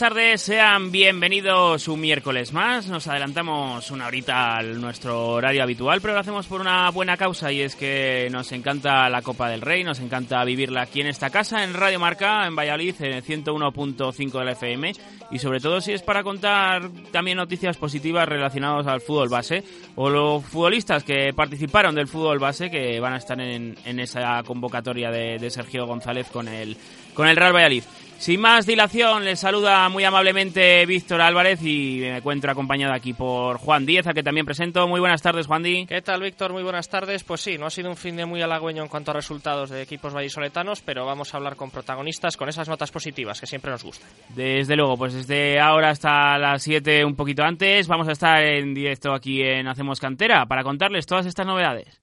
Tardes, sean bienvenidos un miércoles más. Nos adelantamos una horita al nuestro horario habitual, pero lo hacemos por una buena causa y es que nos encanta la Copa del Rey, nos encanta vivirla aquí en esta casa, en Radio Marca, en Valladolid, en 101.5 de la FM y sobre todo si es para contar también noticias positivas relacionadas al fútbol base o los futbolistas que participaron del fútbol base que van a estar en, esa convocatoria de, de Sergio González con el, con el Real Valladolid. Sin más dilación, les saluda muy amablemente Víctor Álvarez y me encuentro acompañado aquí por Juan Díez, a que también presento. Muy buenas tardes, Juan Díez. ¿Qué tal, Víctor? Muy buenas tardes. Pues sí, no ha sido un fin de muy halagüeño en cuanto a resultados de equipos vallisoletanos, pero vamos a hablar con protagonistas con esas notas positivas que siempre nos gustan. Desde luego, pues desde ahora hasta las 7, un poquito antes, vamos a estar en directo aquí en Hacemos Cantera para contarles todas estas novedades.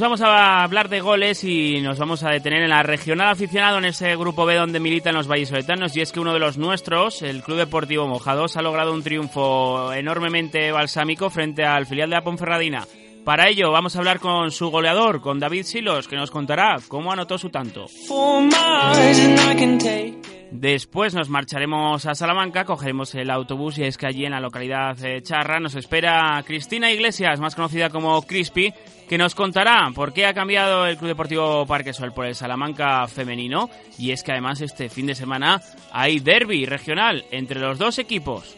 Pues vamos a hablar de goles y nos vamos a detener en la regional aficionado en ese grupo B donde militan los vallisoletanos y es que uno de los nuestros, el Club Deportivo Mojados, ha logrado un triunfo enormemente balsámico frente al filial de la Ponferradina. Para ello vamos a hablar con su goleador, con David Silos, que nos contará cómo anotó su tanto. Después nos marcharemos a Salamanca, cogeremos el autobús y es que allí en la localidad de Charra nos espera Cristina Iglesias, más conocida como Crispy, que nos contará por qué ha cambiado el Club Deportivo Parquesol por el Salamanca femenino y es que además este fin de semana hay derby regional entre los dos equipos.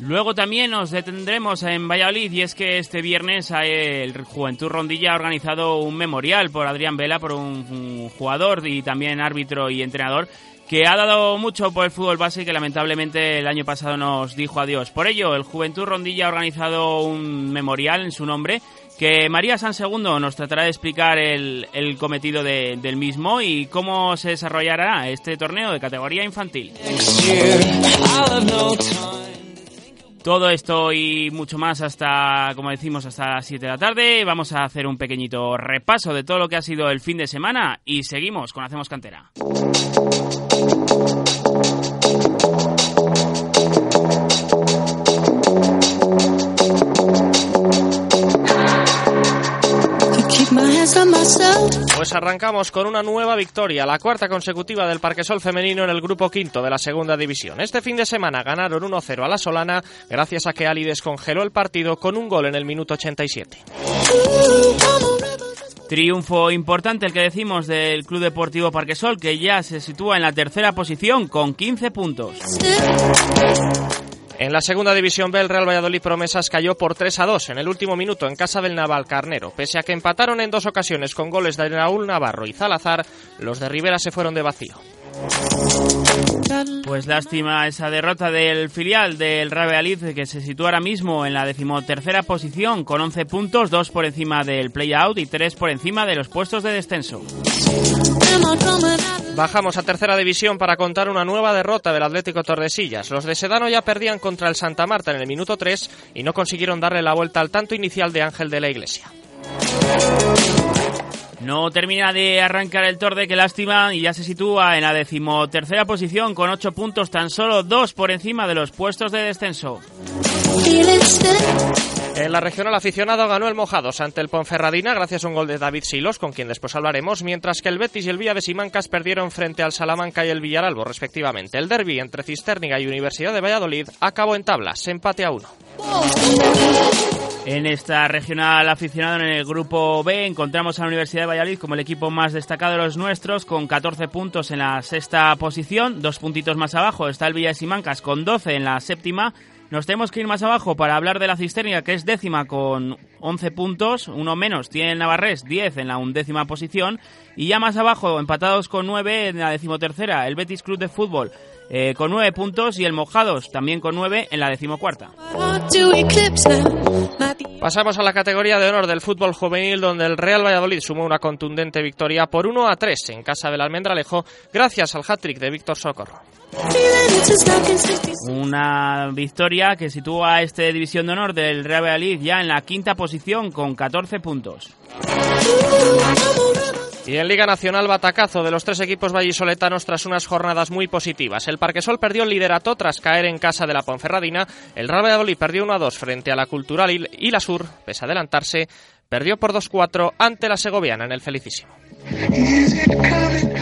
Luego también nos detendremos en Valladolid y es que este viernes el Juventud Rondilla ha organizado un memorial por Adrián Vela, por un, jugador y también árbitro y entrenador que ha dado mucho por el fútbol base y que lamentablemente el año pasado nos dijo adiós. Por ello, el Juventud Rondilla ha organizado un memorial en su nombre que María San Segundo nos tratará de explicar el, cometido del mismo y cómo se desarrollará este torneo de categoría infantil. Todo esto y mucho más hasta, como decimos, hasta las 7 de la tarde. Vamos a hacer un pequeñito repaso de todo lo que ha sido el fin de semana y seguimos con Hacemos Cantera. Pues arrancamos con una nueva victoria, la cuarta consecutiva del Parquesol femenino en el grupo quinto de la segunda división. Este fin de semana ganaron 1-0 a la Solana gracias a que Ali descongeló el partido con un gol en el minuto 87. Triunfo importante el que decimos del Club Deportivo Parquesol que ya se sitúa en la tercera posición con 15 puntos. En la segunda división B, el Real Valladolid Promesas cayó por 3 a 2 en el último minuto en casa del Naval Carnero. Pese a que empataron en dos ocasiones con goles de Raúl Navarro y Zalazar, los de Rivera se fueron de vacío. Pues lástima esa derrota del filial del Real Valladolid que se sitúa ahora mismo en la decimotercera posición con 11 puntos, 2 por encima del play-out y 3 por encima de los puestos de descenso. Bajamos a tercera división para contar una nueva derrota del Atlético Tordesillas. Los de Sedano ya perdían contra el Santa Marta en el minuto 3 y no consiguieron darle la vuelta al tanto inicial de Ángel de la Iglesia. No termina de arrancar el Torde, que lástima, y ya se sitúa en la decimotercera posición con 8 puntos, tan solo 2 por encima de los puestos de descenso. En la regional aficionado ganó el Mojados ante el Ponferradina gracias a un gol de David Silos, con quien después hablaremos, mientras que el Betis y el Villa de Simancas perdieron frente al Salamanca y el Villaralbo, respectivamente. El derby entre Cisterniga y Universidad de Valladolid acabó en tablas, empate a uno. En esta regional aficionado en el grupo B encontramos a la Universidad de Valladolid como el equipo más destacado de los nuestros con 14 puntos en la sexta posición, dos puntitos más abajo está el Villa de Simancas con 12 en la séptima nos tenemos que ir más abajo para hablar de la Cisternia, que es décima con 11 puntos, uno menos tiene el Navarrés, 10 en la undécima posición, y ya más abajo, empatados con 9 en la decimotercera, el Betis Club de Fútbol eh, con 9 puntos y el Mojados también con 9 en la decimocuarta. Pasamos a la categoría de honor del fútbol juvenil donde el Real Valladolid sumó una contundente victoria por 1 a 3 en casa del Almendralejo gracias al hat-trick de Víctor Socorro. Una victoria que sitúa a este división de honor del Real Valladolid ya en la quinta posición con 14 puntos. Y en Liga Nacional, batacazo de los tres equipos vallisoletanos tras unas jornadas muy positivas. El Parquesol perdió el liderato tras caer en casa de la Ponferradina. El Real Valladolid perdió 1 a 2 frente a la Cultural y la Sur, pese a adelantarse, perdió por 2-4 ante la Segoviana en el Felicísimo.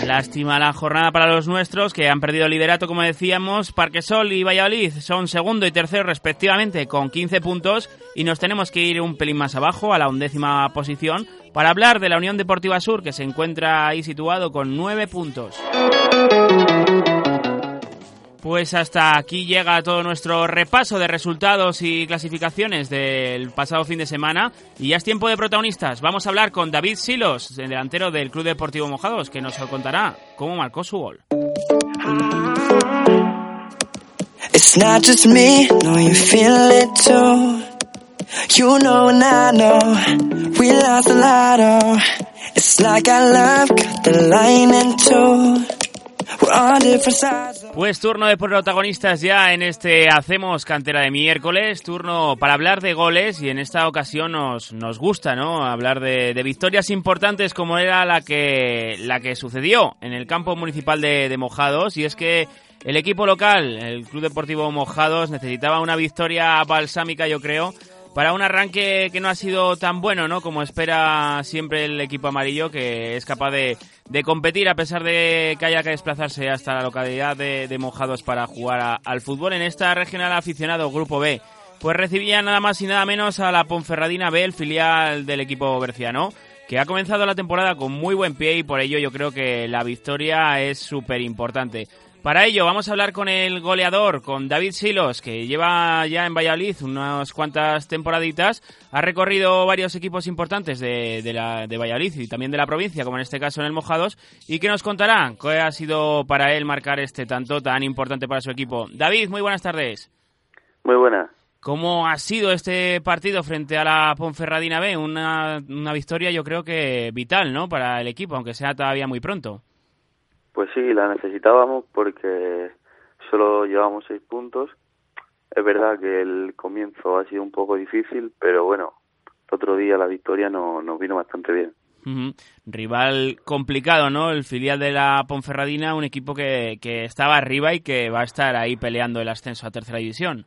Lástima la jornada para los nuestros, que han perdido el liderato, como decíamos. Parquesol y Valladolid son segundo y tercero respectivamente con 15 puntos y nos tenemos que ir un pelín más abajo, a la undécima posición, para hablar de la Unión Deportiva Sur, que se encuentra ahí situado con 9 puntos. Pues hasta aquí llega todo nuestro repaso de resultados y clasificaciones del pasado fin de semana. Y ya es tiempo de protagonistas. Vamos a hablar con David Silos, el delantero del Club Deportivo Mojados, que nos contará cómo marcó su gol. Pues turno de protagonistas ya en este Hacemos Cantera de miércoles, turno para hablar de goles y en esta ocasión nos, nos gusta, ¿no? Hablar de, victorias importantes como era la que, la que sucedió en el campo municipal de, de Mojados y es que el equipo local, el Club Deportivo Mojados, necesitaba una victoria balsámica, yo creo, para un arranque que no ha sido tan bueno, ¿no? Como espera siempre el equipo amarillo, que es capaz de, competir a pesar de que haya que desplazarse hasta la localidad de, Mojados para jugar al fútbol. En esta regional aficionado Grupo B, pues recibía nada más y nada menos a la Ponferradina B, el filial del equipo berciano, que ha comenzado la temporada con muy buen pie y por ello yo creo que la victoria es súper importante. Para ello vamos a hablar con el goleador, con David Silos, que lleva ya en Valladolid unas cuantas temporaditas, ha recorrido varios equipos importantes de, la, de Valladolid y también de la provincia, como en este caso en el Mojados, y que nos contará qué ha sido para él marcar este tanto tan importante para su equipo. David, muy buenas tardes. Muy buenas. ¿Cómo ha sido este partido frente a la Ponferradina B? Una, una victoria yo creo que vital, ¿no? Para el equipo, aunque sea todavía muy pronto. Pues sí, la necesitábamos porque solo llevamos seis puntos. Es verdad que el comienzo ha sido un poco difícil, pero bueno, otro día la victoria no, nos vino bastante bien. Rival complicado, ¿no? El filial de la Ponferradina, un equipo que, que estaba arriba y que va a estar ahí peleando el ascenso a tercera división.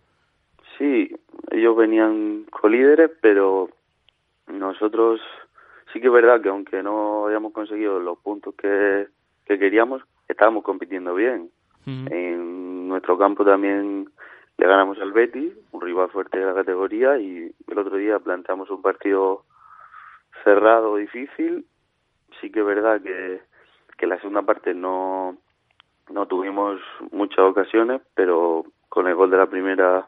Sí, ellos venían colíderes, pero nosotros sí que es verdad que aunque no hayamos conseguido los puntos que, que queríamos, estábamos compitiendo bien. En nuestro campo también le ganamos al Betis, un rival fuerte de la categoría, y el otro día planteamos un partido cerrado, difícil. Sí que es verdad que, que la segunda parte no, no tuvimos muchas ocasiones, pero con el gol de la primera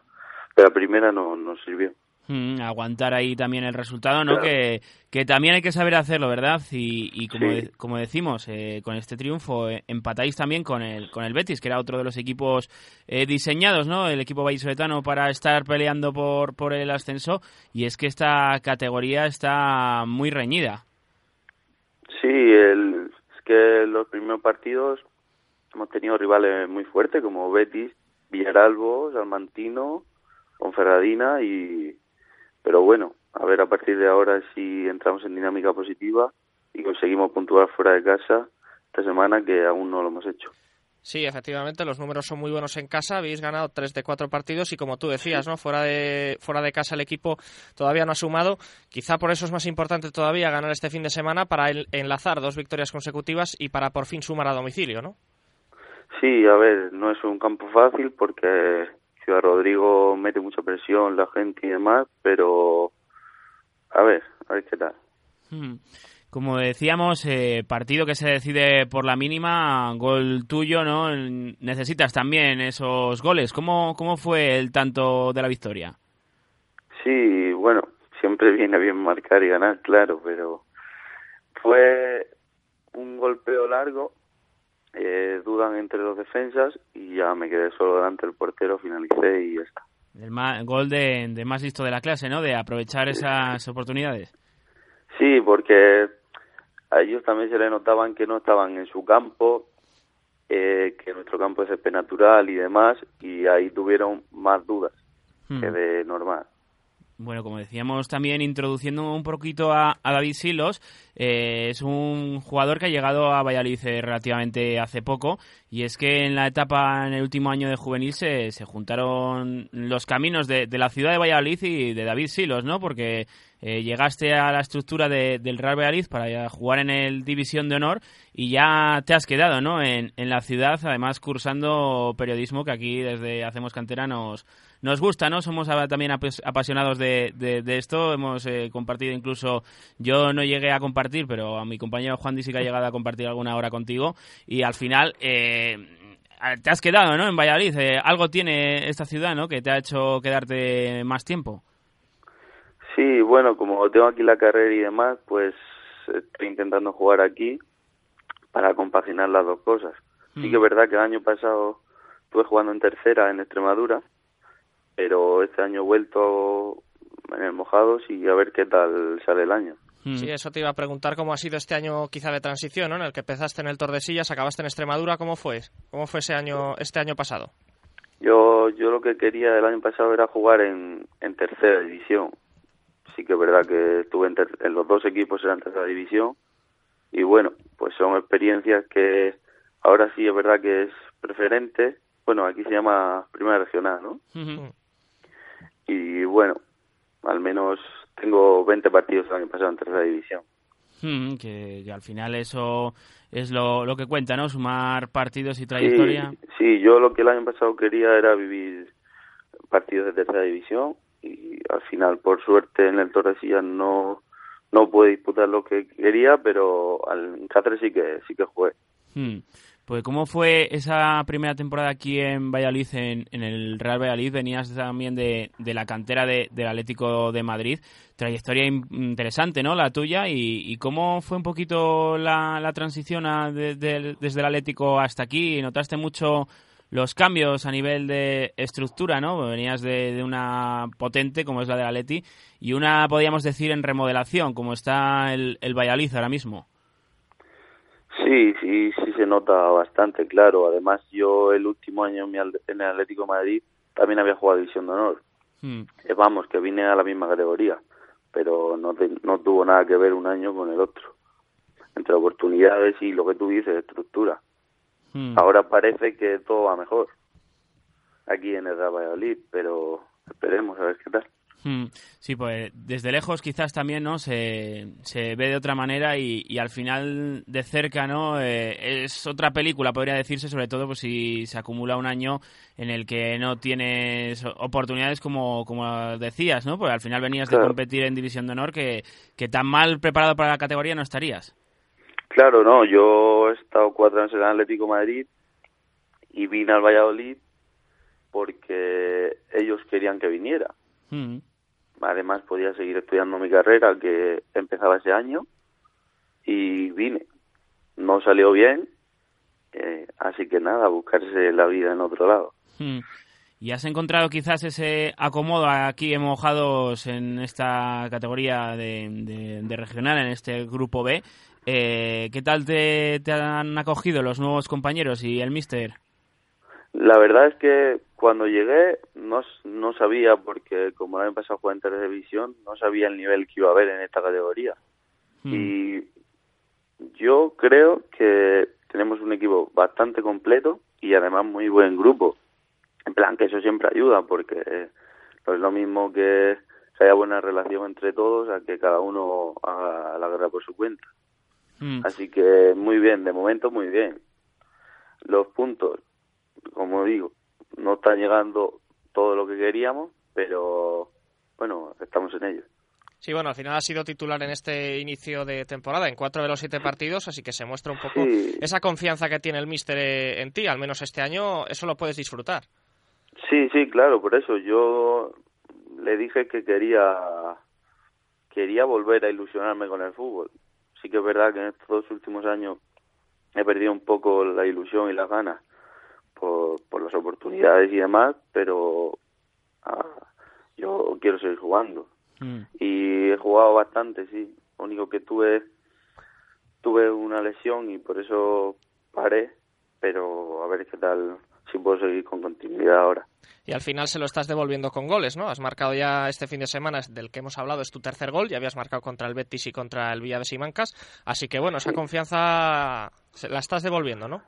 de la primera no nos sirvió. Mm, aguantar ahí también el resultado, ¿no? Que, que también hay que saber hacerlo, ¿verdad? Y, y como, como decimos, eh, con este triunfo eh, empatáis también con el, con el Betis, que era otro de los equipos eh, diseñados, ¿no? El equipo vallisoletano para estar peleando por, por el ascenso. Y es que esta categoría está muy reñida. Sí, el, es que los primeros partidos hemos tenido rivales muy fuertes como Betis, Villaralbo, Salmantino, Ponferradina y pero bueno, a ver a partir de ahora si entramos en dinámica positiva y conseguimos puntuar fuera de casa esta semana que aún no lo hemos hecho. Sí, efectivamente, los números son muy buenos en casa. Habéis ganado tres de cuatro partidos y, como tú decías, ¿no? fuera de fuera de casa el equipo todavía no ha sumado. Quizá por eso es más importante todavía ganar este fin de semana para enlazar dos victorias consecutivas y para por fin sumar a domicilio, ¿no? Sí, a ver, no es un campo fácil porque Ciudad Rodrigo mete mucha presión la gente y demás, pero a ver, a ver qué tal. Hmm. Como decíamos, eh, partido que se decide por la mínima, gol tuyo, ¿no? Necesitas también esos goles. ¿Cómo, cómo fue el tanto de la victoria? Sí, bueno, siempre viene bien marcar y ganar, claro, pero fue un golpeo largo, eh, dudan entre los defensas y ya me quedé solo delante del portero, finalicé y ya está. El gol de, de, más listo de la clase, ¿no? De aprovechar esas oportunidades. Sí, porque a ellos también se le notaban que no estaban en su campo, eh, que nuestro campo es natural y demás, y ahí tuvieron más dudas que hmm. de normal. Bueno, como decíamos también, introduciendo un poquito a, David Silos, eh, es un jugador que ha llegado a Valladolid eh, relativamente hace poco y es que en la etapa, en el último año de juvenil, se, se juntaron los caminos de, de, la ciudad de Valladolid y de David Silos, ¿no? Porque eh, llegaste a la estructura del Real Valladolid para jugar en el División de Honor y ya te has quedado ¿no? en, la ciudad, además cursando periodismo que aquí desde Hacemos Cantera nos, nos gusta, ¿no? Somos también apasionados de, de, esto, hemos eh, compartido incluso, yo no llegué a compartir, pero a mi compañero Juan Di sí que ha llegado a compartir alguna hora contigo y al final... Eh, te has quedado, ¿no? En Valladolid. algo tiene esta ciudad, ¿no? Que te ha hecho quedarte más tiempo. Sí, bueno, como tengo aquí la carrera y demás, pues estoy intentando jugar aquí para compaginar las dos cosas. Sí que es mm. verdad que el año pasado estuve jugando en tercera en Extremadura, pero este año he vuelto en el Mojados y a ver qué tal sale el año. Mm. Sí, eso te iba a preguntar cómo ha sido este año quizá de transición, ¿no? En el que empezaste en el Tordesillas, acabaste en Extremadura, ¿cómo fue? ¿Cómo fue ese año, este año pasado? Yo, yo lo que quería el año pasado era jugar en, en tercera división sí que es verdad que estuve en, los dos equipos en la tercera división y bueno, pues son experiencias que ahora sí es verdad que es preferente. Bueno, aquí se llama Primera Regional, ¿no? Y bueno, al menos tengo 20 partidos el año pasado en tercera división. que, al final eso es lo, lo que cuenta, ¿no? Sumar partidos y trayectoria. sí, yo lo que el año pasado quería era vivir partidos de tercera división y al final, por suerte, en el Tordesillas no no pude disputar lo que quería, pero en Cáceres sí que sí que jugué. Hmm. Pues cómo fue esa primera temporada aquí en Valladolid, en, en el Real Valladolid, venías también de, de la cantera de, del Atlético de Madrid, trayectoria interesante, ¿no? La tuya, y, cómo fue un poquito la, la transición desde el Atlético hasta aquí, ¿notaste mucho los cambios a nivel de estructura, ¿no? Venías de, una potente como es la de Atleti y una, podríamos decir, en remodelación, como está el, el Valladolid ahora mismo. Sí, sí, sí se nota bastante, claro. Además, yo el último año en el Atlético Madrid también había jugado División de Honor. Hmm. Eh, vamos, que vine a la misma categoría, pero no, no tuvo nada que ver un año con el otro. Entre oportunidades y lo que tú dices, estructura. Hmm. Ahora parece que todo va mejor aquí en el Valladolid, pero esperemos a ver qué tal. Hmm. Sí, pues desde lejos quizás también no se, se ve de otra manera y, al final de cerca no eh, es otra película podría decirse sobre todo pues si se acumula un año en el que no tienes oportunidades como, como decías no porque al final venías de competir en división de honor que, que tan mal preparado para la categoría no estarías Claro, no, yo he estado cuatro años en el Atlético Madrid y vine al Valladolid porque ellos querían que viniera. Mm. Además podía seguir estudiando mi carrera que empezaba ese año y vine. No salió bien, eh, así que nada, buscarse la vida en otro lado. Mm. ¿Y has encontrado quizás ese acomodo aquí en Mojados en esta categoría de, de regional, en este grupo B? Eh, ¿Qué tal te, han acogido los nuevos compañeros y el mister? La verdad es que cuando llegué no, no sabía, porque como el año pasado jugué en televisión, no sabía el nivel que iba a haber en esta categoría. Hmm. Y yo creo que tenemos un equipo bastante completo y además muy buen grupo. En plan que eso siempre ayuda, porque no es lo mismo que haya buena relación entre todos a que cada uno haga la guerra por su cuenta. Mm. Así que muy bien, de momento muy bien. Los puntos, como digo, no están llegando todo lo que queríamos, pero bueno, estamos en ello. Sí, bueno, al final ha sido titular en este inicio de temporada, en cuatro de los siete partidos, así que se muestra un poco esa confianza que tiene el míster en ti, al menos este año, eso lo puedes disfrutar. Sí, sí, claro, por eso yo le dije que quería quería volver a ilusionarme con el fútbol. Sí que es verdad que en estos últimos años he perdido un poco la ilusión y las ganas por, por las oportunidades y demás, pero ah, yo quiero seguir jugando. Mm. Y he jugado bastante, sí. Lo único que tuve tuve una lesión y por eso paré, pero a ver qué tal si puedo seguir con continuidad ahora. Y al final se lo estás devolviendo con goles, ¿no? Has marcado ya este fin de semana, del que hemos hablado, es tu tercer gol, ya habías marcado contra el Betis y contra el Villa de Simancas, así que bueno, esa confianza se- la estás devolviendo, ¿no?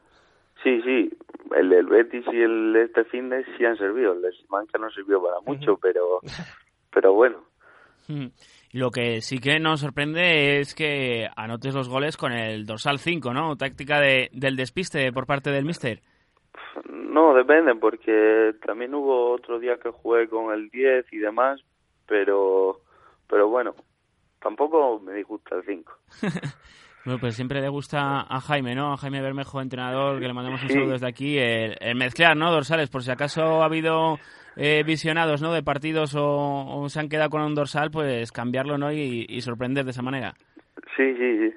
Sí, sí, el del Betis y el este fin de sí han servido. El de Simancas no sirvió para mucho, pero pero bueno. Mm. Lo que sí que nos sorprende es que anotes los goles con el dorsal 5, ¿no? Táctica de, del despiste por parte del míster. No, depende, porque también hubo otro día que jugué con el 10 y demás, pero pero bueno, tampoco me disgusta el 5. Bueno, pues siempre le gusta a Jaime, ¿no? A Jaime Bermejo, entrenador, que le mandamos un Sí. saludo desde aquí, el, el mezclar, ¿no? Dorsales, por si acaso ha habido eh, visionados, ¿no? De partidos o, o se han quedado con un dorsal, pues cambiarlo, ¿no? Y, y sorprender de esa manera. Sí, sí, sí.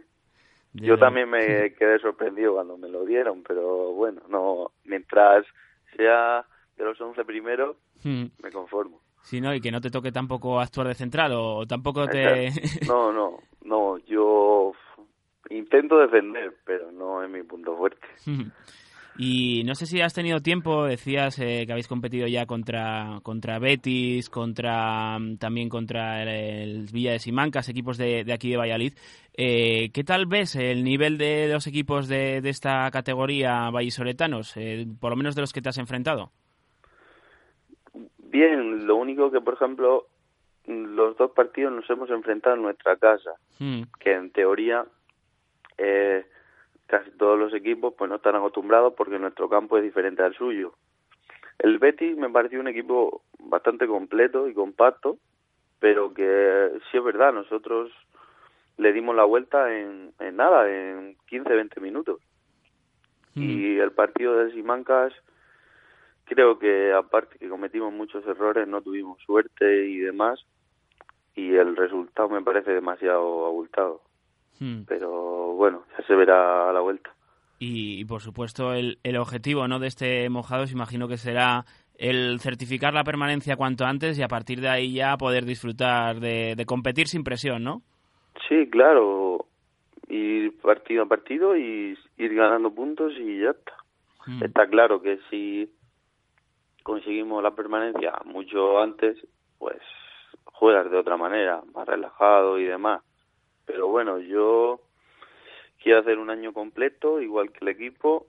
Yo también me quedé sorprendido cuando me lo dieron, pero bueno, no mientras sea de los 11 primeros, Mm. me conformo. Sí, ¿no? Y que no te toque tampoco actuar de central o tampoco te... No, no, no, yo intento defender, pero no es mi punto fuerte. Y no sé si has tenido tiempo, decías eh, que habéis competido ya contra, contra Betis, contra mm, también contra el, el Villa de Simancas, equipos de, de aquí de Valladolid. Eh, ¿Qué tal ves el nivel de los equipos de, de esta categoría vallisoletanos, eh, por lo menos de los que te has enfrentado? Bien, lo único que, por ejemplo, los dos partidos nos hemos enfrentado en nuestra casa, Mm, que en teoría eh, casi todos los equipos pues no están acostumbrados porque nuestro campo es diferente al suyo. El Betis me pareció un equipo bastante completo y compacto, pero que sí es verdad, nosotros le dimos la vuelta en, en nada, en 15-20 minutos. mm, Y el partido de Simancas, creo que aparte que cometimos muchos errores, no tuvimos suerte y demás, y el resultado me parece demasiado abultado. Mm. Pero bueno, ya se verá a la vuelta. Y, y, por supuesto el, el objetivo ¿no? de este Mojados imagino que será el certificar la permanencia cuanto antes y a partir de ahí ya poder disfrutar de, de competir sin presión, ¿no? Sí, claro, ir partido a partido y ir ganando puntos y ya está. Mm. Está claro que si conseguimos la permanencia mucho antes, pues juegas de otra manera, más relajado y demás. Pero bueno, yo quiero hacer un año completo, igual que el equipo,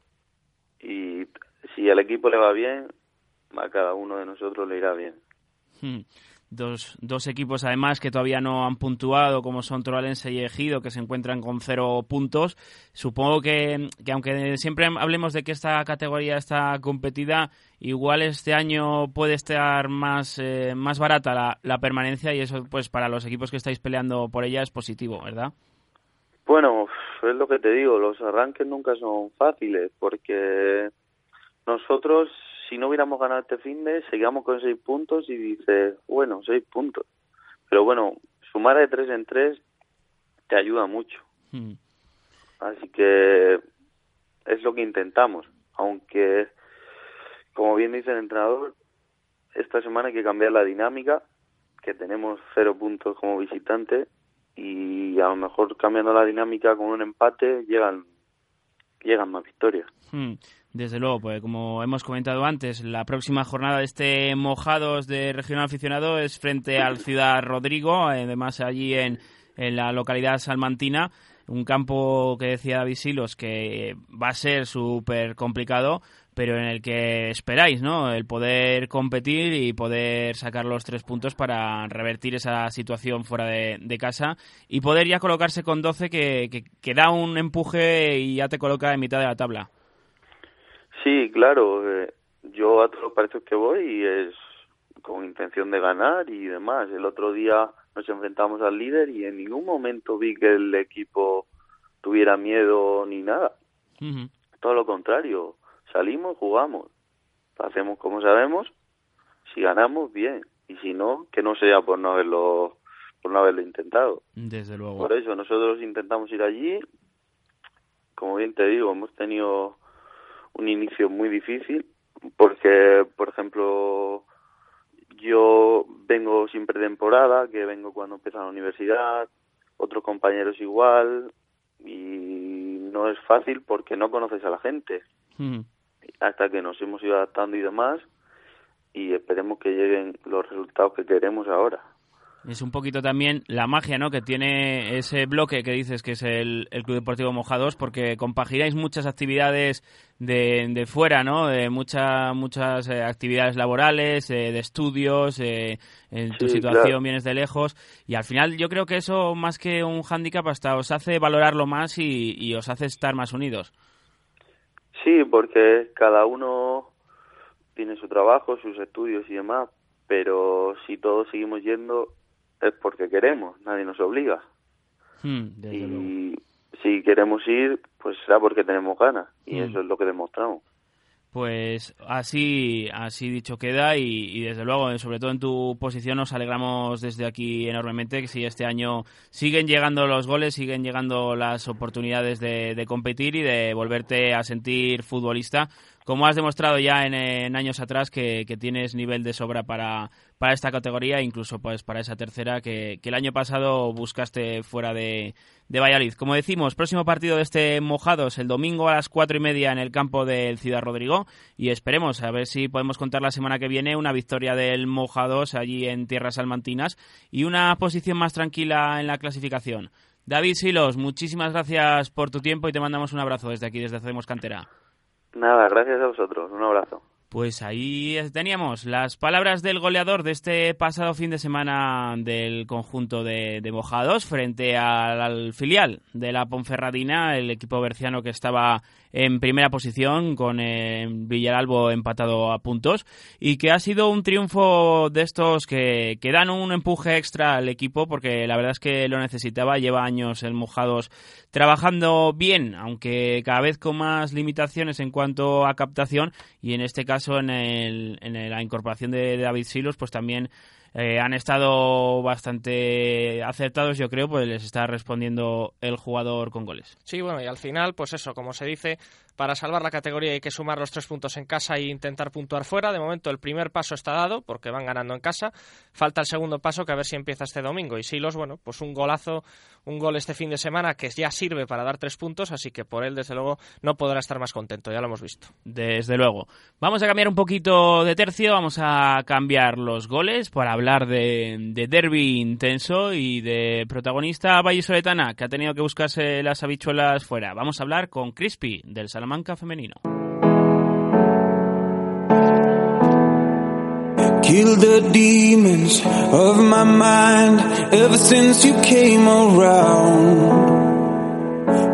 y si al equipo le va bien, a cada uno de nosotros le irá bien. Dos, dos equipos además que todavía no han puntuado, como son Troalense y Ejido, que se encuentran con cero puntos. Supongo que, que aunque siempre hablemos de que esta categoría está competida, igual este año puede estar más, eh, más barata la, la permanencia y eso pues para los equipos que estáis peleando por ella es positivo, ¿verdad? Bueno, es lo que te digo, los arranques nunca son fáciles porque nosotros si no hubiéramos ganado este fin de, seguíamos con seis puntos y dices, bueno, seis puntos. Pero bueno, sumar de tres en tres te ayuda mucho. Hmm. Así que es lo que intentamos. Aunque, como bien dice el entrenador, esta semana hay que cambiar la dinámica, que tenemos cero puntos como visitante y a lo mejor cambiando la dinámica con un empate llegan llegan más victorias. Hmm. Desde luego, pues como hemos comentado antes, la próxima jornada de este Mojados de Regional Aficionado es frente al Ciudad Rodrigo, además allí en, en la localidad salmantina, un campo que decía David Silos que va a ser súper complicado, pero en el que esperáis, ¿no? El poder competir y poder sacar los tres puntos para revertir esa situación fuera de, de casa y poder ya colocarse con 12 que, que, que da un empuje y ya te coloca en mitad de la tabla. Sí, claro. Eh, yo a todos los partidos que voy es con intención de ganar y demás. El otro día nos enfrentamos al líder y en ningún momento vi que el equipo tuviera miedo ni nada. Uh -huh. Todo lo contrario. Salimos, jugamos. Hacemos como sabemos. Si ganamos, bien. Y si no, que no sea por no haberlo por no haberlo intentado. Desde luego. Por eso nosotros intentamos ir allí. Como bien te digo, hemos tenido un inicio muy difícil porque, por ejemplo, yo vengo sin pretemporada, que vengo cuando empieza la universidad, otros compañeros igual, y no es fácil porque no conoces a la gente. Hasta que nos hemos ido adaptando y demás, y esperemos que lleguen los resultados que queremos ahora. Es un poquito también la magia ¿no? que tiene ese bloque que dices que es el, Club Deportivo Mojados, porque compagináis muchas actividades de, de fuera, ¿no? De muchas muchas eh, actividades laborales, eh, de estudios, eh, en tu situación vienes de lejos, y al final yo creo que eso, más que un hándicap, hasta os hace valorarlo más y, y os hace estar más unidos. Sí, porque cada uno tiene su trabajo, sus estudios y demás, pero si todos seguimos yendo es porque queremos, nadie nos obliga. Hmm, y si queremos ir, pues será porque tenemos ganas y hmm. eso es lo que demostramos. Pues así, así dicho queda y, desde luego, sobre todo en tu posición, nos alegramos desde aquí enormemente que si este año siguen llegando los goles, siguen llegando las oportunidades de, de competir y de volverte a sentir futbolista, como has demostrado ya en, años atrás que, tienes nivel de sobra para, para esta categoría, incluso pues para esa tercera que, el año pasado buscaste fuera de, de, Valladolid. Como decimos, próximo partido de este Mojados el domingo a las cuatro y media en el campo del Ciudad Rodrigo y esperemos a ver si podemos contar la semana que viene una victoria del Mojados allí en tierras salmantinas y una posición más tranquila en la clasificación. David Silos, muchísimas gracias por tu tiempo y te mandamos un abrazo desde aquí, desde Hacemos Cantera. Nada, gracias a vosotros. Un abrazo. Pues ahí teníamos las palabras del goleador de este pasado fin de semana del conjunto de, de Mojados frente al, filial de la Ponferradina, el equipo berciano que estaba en primera posición con eh, Villaralbo empatado a puntos y que ha sido un triunfo de estos que, que, dan un empuje extra al equipo porque la verdad es que lo necesitaba, lleva años el Mojados trabajando bien, aunque cada vez con más limitaciones en cuanto a captación y en este caso en, el, en la incorporación de David Silos pues también eh, han estado bastante acertados, yo creo, pues les está respondiendo el jugador con goles. Sí, bueno, y al final, pues eso, como se dice, para salvar la categoría hay que sumar los tres puntos en casa e intentar puntuar fuera. De momento el primer paso está dado porque van ganando en casa. Falta el segundo paso que a ver si empieza este domingo. Y Silos, bueno, pues un golazo, un gol este fin de semana que ya sirve para dar tres puntos, así que por él desde luego no podrá estar más contento, ya lo hemos visto. Desde luego. Vamos a cambiar un poquito de tercio, vamos a cambiar los goles para hablar de, de derby intenso y de protagonista vallisoletana que ha tenido que buscarse las habichuelas fuera. Vamos a hablar con Crispy del Salamanca Salamanca femenino. Kill the demons of my mind ever since you came around.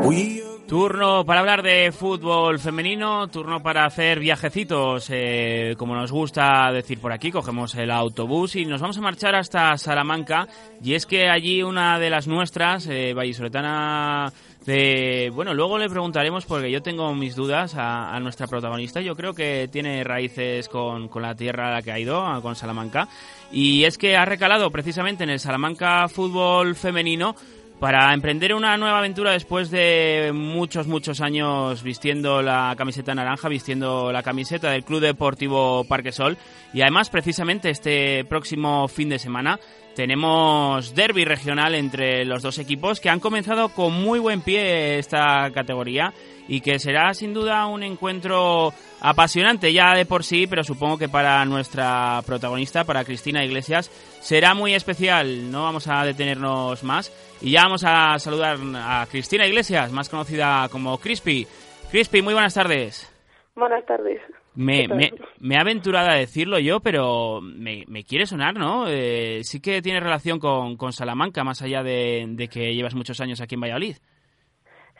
We Turno para hablar de fútbol femenino, turno para hacer viajecitos, eh, como nos gusta decir por aquí, cogemos el autobús y nos vamos a marchar hasta Salamanca y es que allí una de las nuestras, eh, vallisoletana de, bueno, luego le preguntaremos porque yo tengo mis dudas a, nuestra protagonista. Yo creo que tiene raíces con, con, la tierra a la que ha ido, con Salamanca. Y es que ha recalado precisamente en el Salamanca Fútbol Femenino para emprender una nueva aventura después de muchos, muchos años vistiendo la camiseta naranja, vistiendo la camiseta del Club Deportivo Parquesol. Y además, precisamente este próximo fin de semana, tenemos derby regional entre los dos equipos que han comenzado con muy buen pie esta categoría y que será sin duda un encuentro apasionante ya de por sí, pero supongo que para nuestra protagonista, para Cristina Iglesias, será muy especial. No vamos a detenernos más y ya vamos a saludar a Cristina Iglesias, más conocida como Crispy. Crispy, muy buenas tardes. Buenas tardes. Me, me, me he aventurado a decirlo yo, pero me, me quiere sonar, ¿no? Eh, sí que tiene relación con, con Salamanca, más allá de, de que llevas muchos años aquí en Valladolid.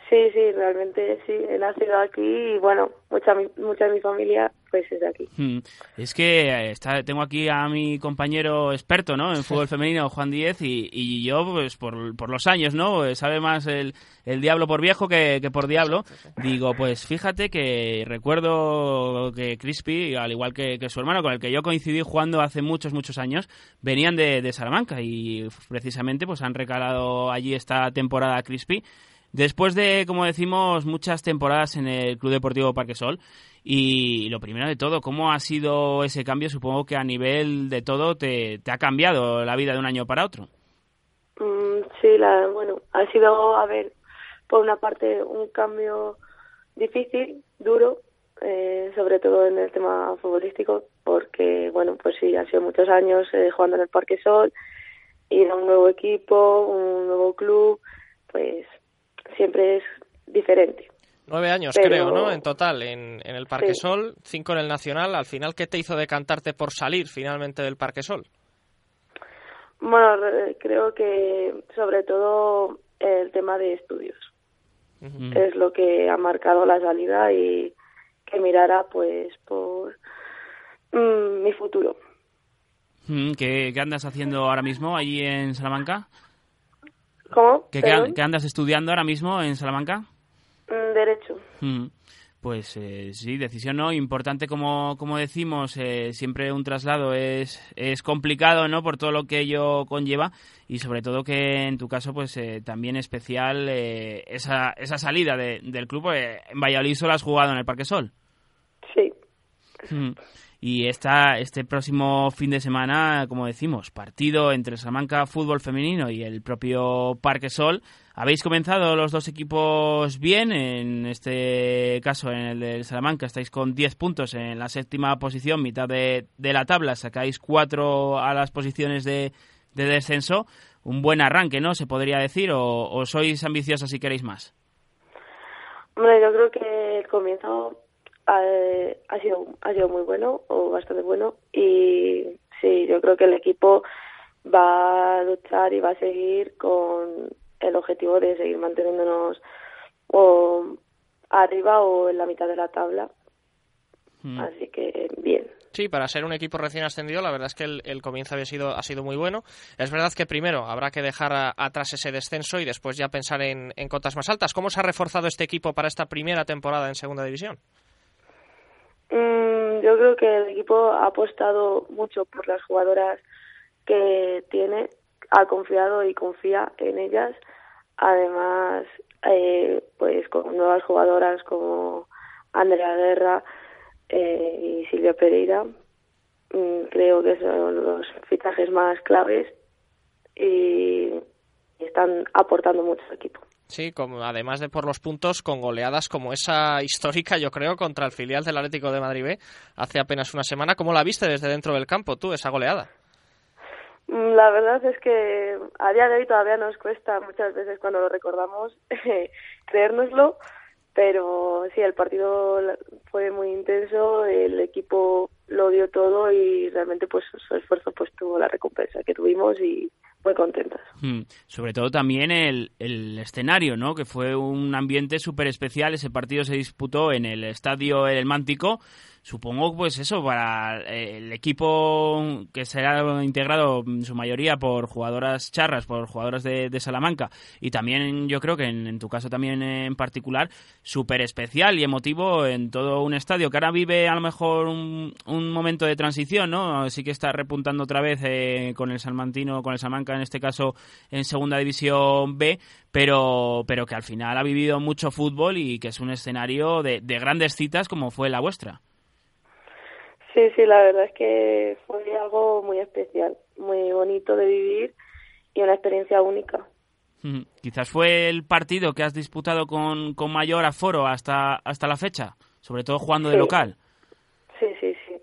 Sí, sí, realmente sí. He nacido aquí y bueno, mucha, mucha de mi familia pues es de aquí. Hmm. Es que eh, está, tengo aquí a mi compañero experto ¿no? en fútbol femenino, Juan Díez, y, y yo, pues por, por, los años, ¿no? Pues, sabe más el, el diablo por viejo que, que por diablo. Digo, pues fíjate que recuerdo que Crispy, al igual que, que, su hermano, con el que yo coincidí jugando hace muchos, muchos años, venían de, de Salamanca y precisamente pues han recalado allí esta temporada Crispy. Después de, como decimos, muchas temporadas en el Club Deportivo Parquesol, y lo primero de todo, ¿cómo ha sido ese cambio? Supongo que a nivel de todo te, te ha cambiado la vida de un año para otro. Mm, sí, bueno, ha sido, a ver, por una parte un cambio difícil, duro, eh, sobre todo en el tema futbolístico, porque, bueno, pues sí, ha sido muchos años eh, jugando en el Parque Sol, ir a un nuevo equipo, un nuevo club, pues siempre es diferente. Nueve años, creo, ¿no? En total, en, en el Parque Sol, cinco en el Nacional. Al final, ¿qué te hizo decantarte por salir finalmente del Parque Sol? Bueno, creo que sobre todo el tema de estudios. Es lo que ha marcado la salida y que mirara pues por mm, mi futuro. ¿Qué, ¿Qué, andas haciendo ahora mismo allí en Salamanca? ¿Cómo? ¿Qué, ¿Qué, andas estudiando ahora mismo en Salamanca? Mm, derecho. Mm. Pues eh, sí, decisión no importante como, como decimos, eh, siempre un traslado es, es complicado, ¿no? Por todo lo que ello conlleva y sobre todo que en tu caso pues eh, también especial esa, esa salida de, del club. en Valladolid solo has jugado en el Parque Sol. Sí. Mm. Y esta, este próximo fin de semana, como decimos, partido entre Salamanca Fútbol Femenino y el propio Parque Sol. Habéis comenzado los dos equipos bien, en este caso en el de Salamanca estáis con 10 puntos en la séptima posición, mitad de, la tabla, sacáis 4 a las posiciones de, descenso. Un buen arranque, ¿no? Se podría decir, o, sois ambiciosos si queréis más. Hombre, yo creo que el comienzo ha, sido, ha sido muy bueno, o bastante bueno, y sí, yo creo que el equipo va a luchar y va a seguir con el objetivo de seguir manteniéndonos o arriba o en la mitad de la tabla. Mm. Así que bien. Sí, para ser un equipo recién ascendido, la verdad es que el, comienzo había sido, ha sido muy bueno. Es verdad que primero habrá que dejar atrás ese descenso y después ya pensar en, en cotas más altas. ¿Cómo se ha reforzado este equipo para esta primera temporada en Segunda División? Mm, yo creo que el equipo ha apostado mucho por las jugadoras que tiene, ha confiado y confía en ellas. Además, eh, pues con nuevas jugadoras como Andrea Guerra eh, y Silvia Pereira, mm, creo que son los fichajes más claves y están aportando mucho al equipo. Sí, como, además de por los puntos, con goleadas como esa histórica, yo creo, contra el filial del Atlético de Madrid B hace apenas una semana. ¿Cómo la viste desde dentro del campo tú, esa goleada? Mm, la verdad es que a día de hoy todavía nos cuesta muchas veces cuando lo recordamos creérnoslo, pero sí, el partido fue muy intenso, el equipo lo dio todo y realmente pues su esfuerzo pues tuvo la recompensa que tuvimos y muy contentas. Hmm. Sobre todo también el, el escenario, ¿no? Que fue un ambiente súper especial. Ese partido se disputó en el Estadio El Mántico supongo pues eso para eh, el equipo que será integrado en su mayoría por jugadoras charras por jugadoras de, Salamanca y también yo creo que en, tu caso también en particular súper especial y emotivo en todo un estadio que ahora vive a lo mejor un, un momento de transición no sí que está repuntando otra vez eh, con el Salmantino con el Salamanca en este caso en segunda división B pero pero que al final ha vivido mucho fútbol y que es un escenario de grandes citas como fue la vuestra Sí, sí, la verdad es que fue algo muy especial, muy bonito de vivir y una experiencia única. Quizás fue el partido que has disputado con, con mayor aforo hasta, hasta la fecha, sobre todo jugando de local. Sí, sí, sí,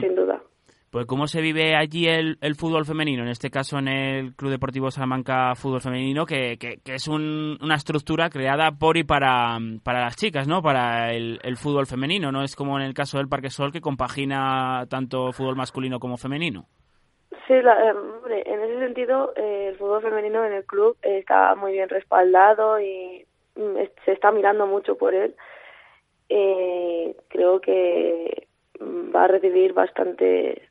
sin duda. Pues cómo se vive allí el, el, fútbol femenino, en este caso en el Club Deportivo Salamanca Fútbol Femenino, que, que, es una estructura creada por y para, para las chicas, ¿no? Para el, fútbol femenino, no es como en el caso del Parque Sol que compagina tanto fútbol masculino como femenino. Sí, la, en ese sentido eh, el fútbol femenino en el club está muy bien respaldado y mm, se está mirando mucho por él, eh, creo que mm, va a recibir bastante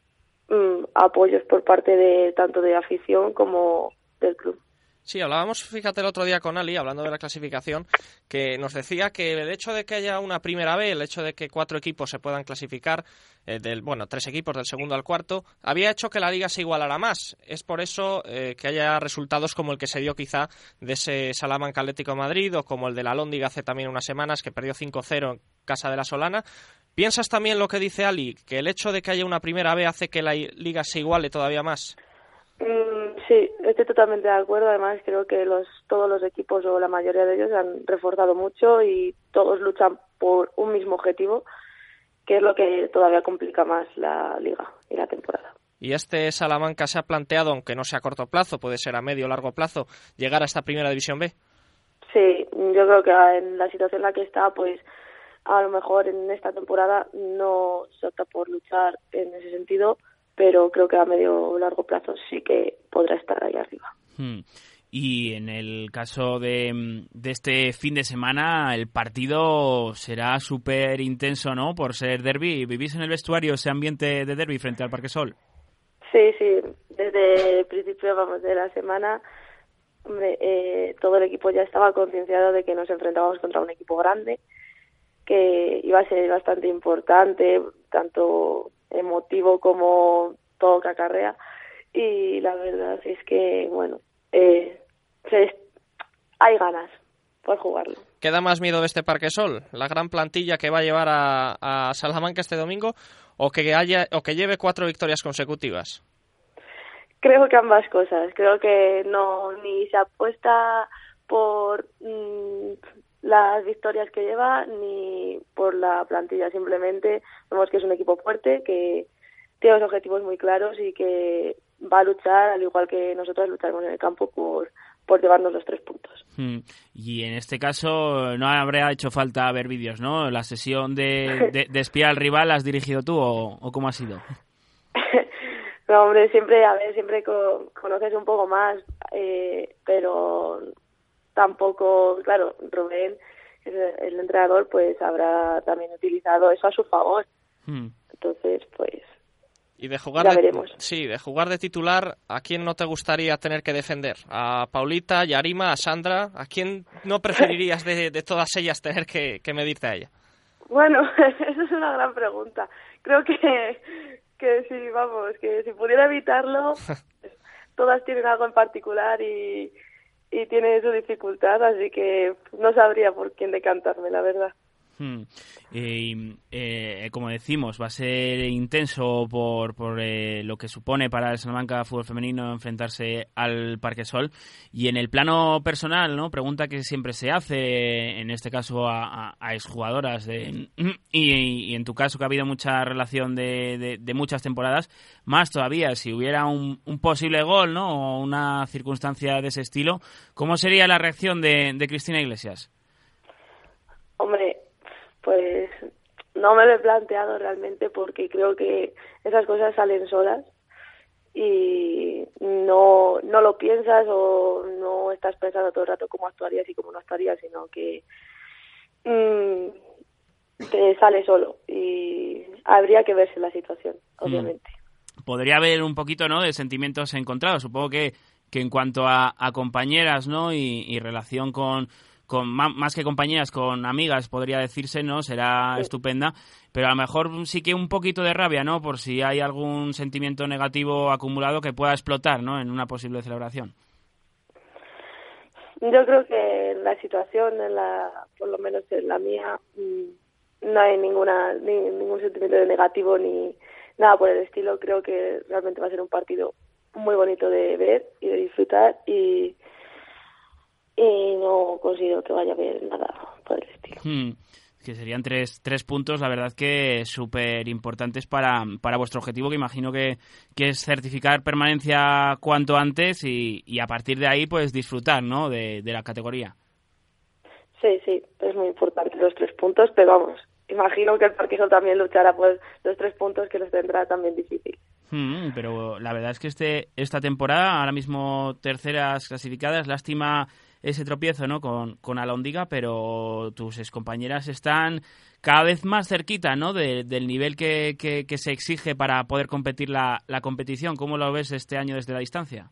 mm, apoyos por parte de tanto de afición como del club. Sí, hablábamos, fíjate, el otro día con Ali, hablando de la clasificación, que nos decía que el hecho de que haya una primera B, el hecho de que cuatro equipos se puedan clasificar, eh, del, bueno, tres equipos del segundo al cuarto, había hecho que la liga se igualara más. Es por eso eh, que haya resultados como el que se dio quizá de ese Salamanca Atlético Madrid o como el de la Lóndiga hace también unas semanas, que perdió 5-0 en casa de la Solana. ¿Piensas también lo que dice Ali, que el hecho de que haya una primera B hace que la liga se iguale todavía más? Mm, sí, estoy totalmente de acuerdo. Además, creo que los, todos los equipos o la mayoría de ellos han reforzado mucho y todos luchan por un mismo objetivo, que es lo que todavía complica más la liga y la temporada. Y este Salamanca se ha planteado, aunque no sea a corto plazo, puede ser a medio o largo plazo, llegar a esta primera división B. Sí, yo creo que en la situación en la que está, pues a lo mejor en esta temporada no se opta por luchar en ese sentido, pero creo que a medio o largo plazo sí que podrá estar ahí arriba. Hmm. Y en el caso de, de, este fin de semana, el partido será súper intenso, ¿no? Por ser derby. ¿Vivís en el vestuario ese ambiente de derby frente al Parque Sol? Sí, sí. Desde el principio, vamos, de la semana, hombre, eh, todo el equipo ya estaba concienciado de que nos enfrentábamos contra un equipo grande, que iba a ser bastante importante, tanto emotivo como todo que acarrea y la verdad es que bueno eh, hay ganas por jugarlo. ¿Queda más miedo de este Parque Sol? ¿La gran plantilla que va a llevar a, a Salamanca este domingo o que, haya, o que lleve cuatro victorias consecutivas? Creo que ambas cosas. Creo que no ni se apuesta por mm, las victorias que lleva ni por la plantilla. Simplemente vemos que es un equipo fuerte, que tiene los objetivos muy claros y que va a luchar, al igual que nosotros lucharemos en el campo, por, por llevarnos los tres puntos. Hmm. Y en este caso no habría hecho falta ver vídeos, ¿no? La sesión de, de, espiar al rival, ¿has dirigido tú o, o cómo ha sido? no, hombre, siempre, a ver, siempre conoces un poco más, eh, pero tampoco, claro, Rubén, el, entrenador, pues habrá también utilizado eso a su favor. Hmm. Entonces, pues y de jugar de, sí, de jugar de titular, ¿a quién no te gustaría tener que defender? ¿A Paulita, Yarima, a Sandra? ¿A quién no preferirías de, de todas ellas tener que, que, medirte a ella? Bueno, esa es una gran pregunta. Creo que, que sí, vamos, que si pudiera evitarlo, todas tienen algo en particular y, y tiene su dificultad, así que no sabría por quién decantarme, la verdad. Hmm. Eh, como decimos, va a ser intenso por, por eh, lo que supone para el Salamanca Fútbol Femenino enfrentarse al Parque Sol. Y en el plano personal, ¿no? Pregunta que siempre se hace, en este caso a, exjugadoras. De, y, en tu caso, que ha habido mucha relación de, de, muchas temporadas, más todavía, si hubiera un, un, posible gol, ¿no? O una circunstancia de ese estilo, ¿cómo sería la reacción de, de Cristina Iglesias? Pues no me lo he planteado realmente porque creo que esas cosas salen solas y no, no lo piensas o no estás pensando todo el rato cómo actuarías y cómo no actuarías, sino que mm, te sale solo y habría que verse la situación, mm. obviamente. Podría haber un poquito ¿no? de sentimientos encontrados. Supongo que, que en cuanto a, a compañeras ¿no? y relación con, con más que compañeras, con amigas, podría decirse, ¿no? Será estupenda, pero a lo mejor sí que un poquito de rabia, ¿no? Por si hay algún sentimiento negativo acumulado que pueda explotar, ¿no? En una posible celebración. Yo creo que la situación, en la, por lo menos en la mía, mm, no hay ninguna ningún sentimiento de negativo ni nada por el estilo. Creo que realmente va a ser un partido muy bonito de ver y de disfrutar y y no considero que vaya a haber nada por el estilo. Hmm. Que serían tres, tres puntos, la verdad que súper importantes para, para vuestro objetivo, que imagino que, que es certificar permanencia cuanto antes y, y, a partir de ahí pues disfrutar ¿no? de, de la categoría. Sí, sí, es muy importante los tres puntos, pero vamos, imagino que el Parqueso también luchará por los tres puntos que los tendrá también difícil. Hmm, pero la verdad es que este esta temporada, ahora mismo terceras clasificadas, lástima ese tropiezo ¿no? con, con Alondiga, pero tus compañeras están cada vez más cerquita ¿no? del nivel que, que, se exige para poder competir la, la competición. ¿Cómo lo ves este año desde la distancia?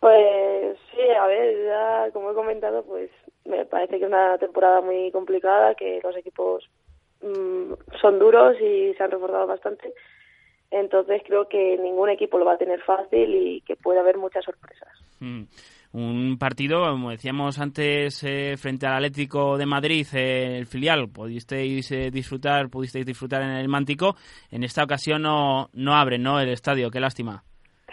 Pues sí, a ver, ya como he comentado, pues me parece que es una temporada muy complicada, que los equipos mm, son duros y se han reforzado bastante. Entonces creo que ningún equipo lo va a tener fácil y que puede haber muchas sorpresas. Mm. Un partido, como decíamos antes, eh, frente al Atlético de Madrid, eh, el filial, pudisteis eh, disfrutar, pudisteis disfrutar en el Mántico. En esta ocasión no, no abre, ¿no? El estadio, qué lástima.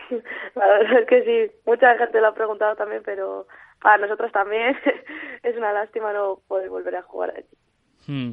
La verdad es que sí, mucha gente lo ha preguntado también, pero para nosotros también es una lástima no poder volver a jugar allí. Hmm.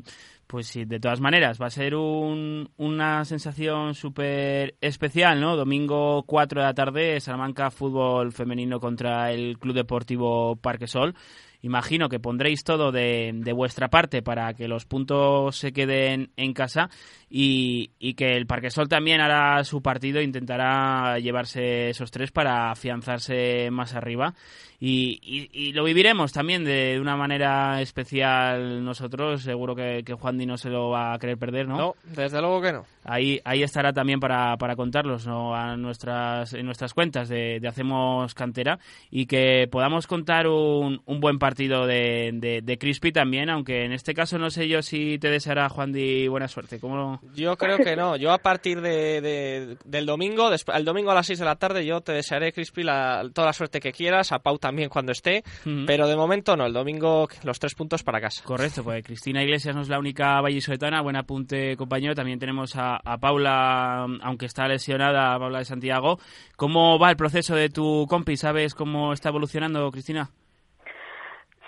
Pues sí, de todas maneras, va a ser un, una sensación súper especial, ¿no? Domingo 4 de la tarde, Salamanca Fútbol Femenino contra el Club Deportivo Parque Sol. Imagino que pondréis todo de, de vuestra parte para que los puntos se queden en casa y, y, que el Parquesol también hará su partido, intentará llevarse esos tres para afianzarse más arriba. Y, y, lo viviremos también de una manera especial nosotros. Seguro que, que Juan Di no se lo va a querer perder, ¿no? No, desde luego que no. Ahí, ahí estará también para, para contarlos ¿no? a nuestras, en nuestras cuentas de, de, Hacemos Cantera y que podamos contar un, un buen partido de, de, de Crispy también, aunque en este caso no sé yo si te deseará Juan Di buena suerte. ¿Cómo, yo creo que no. Yo a partir de, del domingo, el domingo a las 6 de la tarde, yo te desearé, Crispy, toda la suerte que quieras. A Pau también cuando esté. Pero de momento no. El domingo los tres puntos para casa. Correcto, pues Cristina Iglesias no es la única vallisoletana. Buen apunte, compañero. También tenemos a, a Paula, aunque está lesionada, a Paula de Santiago. ¿Cómo va el proceso de tu compi? ¿Sabes cómo está evolucionando, Cristina?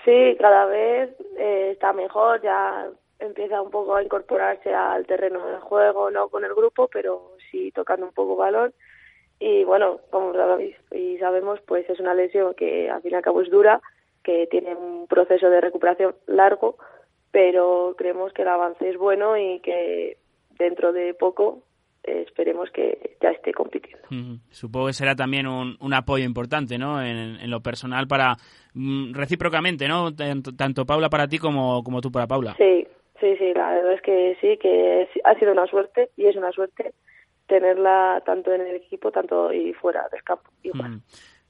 Sí, cada vez eh, está mejor, ya empieza un poco a incorporarse al terreno del juego, no con el grupo, pero sí tocando un poco balón. Y bueno, como sabéis y sabemos, pues es una lesión que al fin y al cabo es dura, que tiene un proceso de recuperación largo, pero creemos que el avance es bueno y que dentro de poco eh, esperemos que ya esté compitiendo. Supongo que será también un, un apoyo importante, ¿no? En, en, lo personal para mm, recíprocamente, ¿no? Tanto, tanto Paula para ti como, como tú para Paula. Sí, Sí, sí, la verdad es que sí, que ha sido una suerte y es una suerte tenerla tanto en el equipo tanto y fuera del campo. Igual. Mm.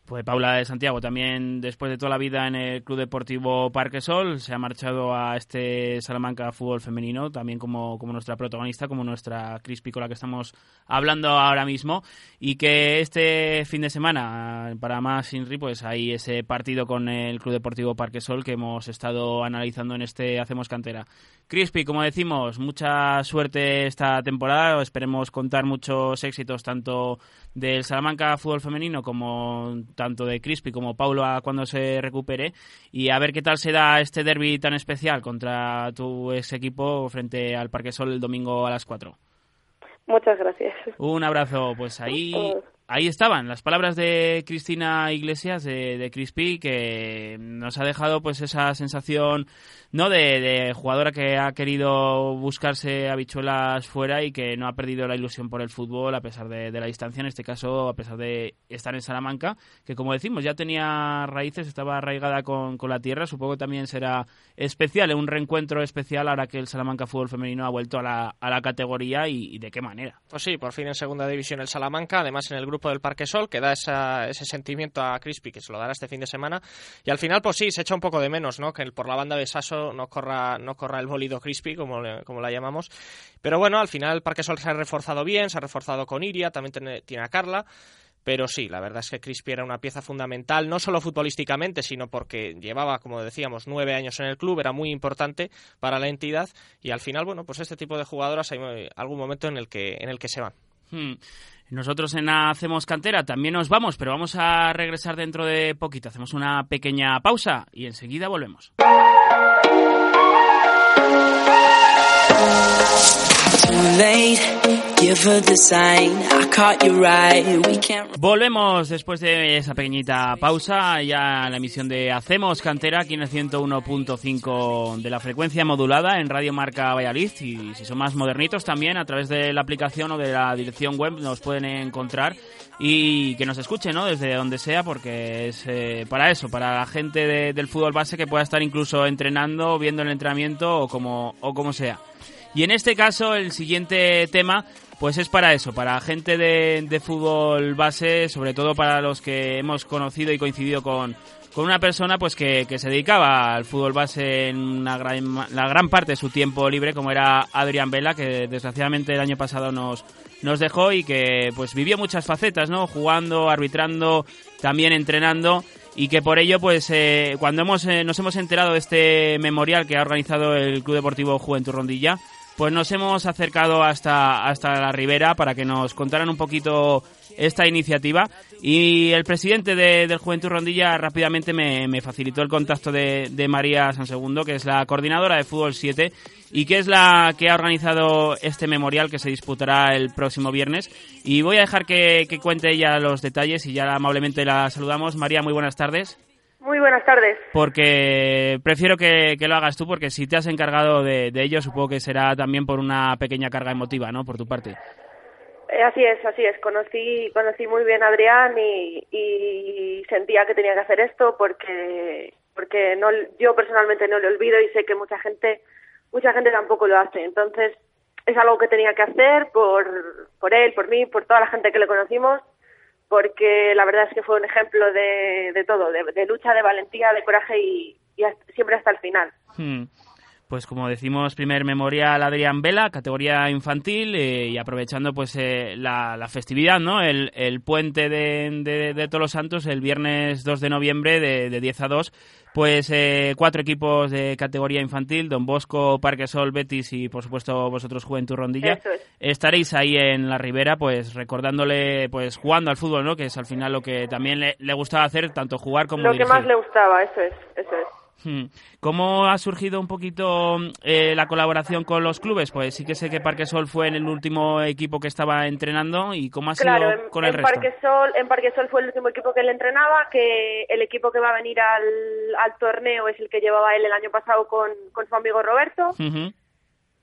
Pues Paula de Santiago también después de toda la vida en el Club Deportivo Parque Sol se ha marchado a este Salamanca Fútbol Femenino también como, como nuestra protagonista, como nuestra Crispy con la que estamos hablando ahora mismo y que este fin de semana para más Inri pues hay ese partido con el Club Deportivo Parque Sol que hemos estado analizando en este Hacemos Cantera. Crispy, como decimos, mucha suerte esta temporada, esperemos contar muchos éxitos tanto del Salamanca Fútbol Femenino como tanto de Crispy como Paulo a cuando se recupere y a ver qué tal se da este derby tan especial contra tu ex equipo frente al Parque Sol el domingo a las 4. Muchas gracias. Un abrazo, pues ahí ahí estaban las palabras de Cristina Iglesias de, de Crispy que nos ha dejado pues esa sensación no de, jugadora que ha querido buscarse habichuelas fuera y que no ha perdido la ilusión por el fútbol a pesar de, la distancia, en este caso a pesar de estar en Salamanca, que como decimos ya tenía raíces, estaba arraigada con, la tierra, supongo que también será especial, un reencuentro especial ahora que el Salamanca Fútbol Femenino ha vuelto a la, a la categoría y, de qué manera. Pues sí, por fin en segunda división el Salamanca, además en el grupo del Parque Sol, que da ese sentimiento a Crispy, que se lo dará este fin de semana, y al final pues sí, se echa un poco de menos, ¿no? Que por la banda de Saso no corra, no corra el bolido crispy, como, como la llamamos. Pero bueno, al final el Parque Sol se ha reforzado bien, se ha reforzado con Iria, también tiene, a Carla. Pero sí, la verdad es que Crispy era una pieza fundamental, no solo futbolísticamente, sino porque llevaba, como decíamos, nueve años en el club, era muy importante para la entidad y al final, bueno, pues este tipo de jugadoras hay algún momento en el que, en el que se van. Hmm. Nosotros en Hacemos Cantera también nos vamos, pero vamos a regresar dentro de poquito. Hacemos una pequeña pausa y enseguida volvemos. Volvemos después de esa pequeñita pausa. Ya la emisión de Hacemos Cantera aquí en el 101.5 de la frecuencia modulada en Radio Marca Valladolid. Y si son más modernitos también a través de la aplicación o de la dirección web nos pueden encontrar y que nos escuchen ¿no? desde donde sea porque es eh, para eso, para la gente del fútbol base que pueda estar incluso entrenando, viendo el entrenamiento como, o como sea. Y en este caso, el siguiente tema, pues es para eso, para gente de, fútbol base, sobre todo para los que hemos conocido y coincidido con, con una persona pues que, que, se dedicaba al fútbol base en una gran, la gran parte de su tiempo libre, como era Adrián Vela, que desgraciadamente el año pasado nos, nos dejó y que pues vivió muchas facetas, ¿no? Jugando, arbitrando, también entrenando y que por ello pues eh, cuando hemos eh, nos hemos enterado de este memorial que ha organizado el Club Deportivo Juventud Rondilla pues nos hemos acercado hasta, hasta la Ribera para que nos contaran un poquito esta iniciativa y el presidente de, del Juventud Rondilla rápidamente me, facilitó el contacto de, María San Segundo, que es la coordinadora de Fútbol 7 y que es la que ha organizado este memorial que se disputará el próximo viernes. Y voy a dejar que cuente ella los detalles y ya amablemente la saludamos. María, muy buenas tardes. Muy buenas tardes. Porque prefiero que, lo hagas tú, porque si te has encargado de, ello, supongo que será también por una pequeña carga emotiva, ¿no? Por tu parte. Eh, así es, así es. Conocí, conocí muy bien a Adrián y, sentía que tenía que hacer esto porque, porque no, yo personalmente no lo olvido y sé que mucha gente, mucha gente tampoco lo hace. Entonces, es algo que tenía que hacer por, por él, por mí, por toda la gente que le conocimos porque la verdad es que fue un ejemplo de, de todo, de, lucha, de valentía, de coraje y, siempre hasta el final. Hmm. Pues como decimos, primer memorial Adrián Vela, categoría infantil, eh, y aprovechando pues eh, la, festividad, ¿no? El, puente de, de, Todos los Santos, el viernes 2 de noviembre de, de 10 a 2, pues eh, cuatro equipos de categoría infantil, Don Bosco, Parquesol, Betis y por supuesto vosotros Juventud Rondilla. Estaréis ahí en la Ribera, pues recordándole, pues jugando al fútbol, ¿no? Que es al final lo que también le, gustaba hacer, tanto jugar como Lo que más le gustaba, eso es, eso es. Hmm. ¿Cómo ha surgido un poquito eh, la colaboración con los clubes? Pues sí que sé que Parquesol fue en el último equipo que estaba entrenando y cómo ha sido con el en resto. Parquesol, en Parquesol fue el último equipo que él entrenaba, que el equipo que va a venir al, torneo es el que llevaba él el año pasado con, su amigo Roberto.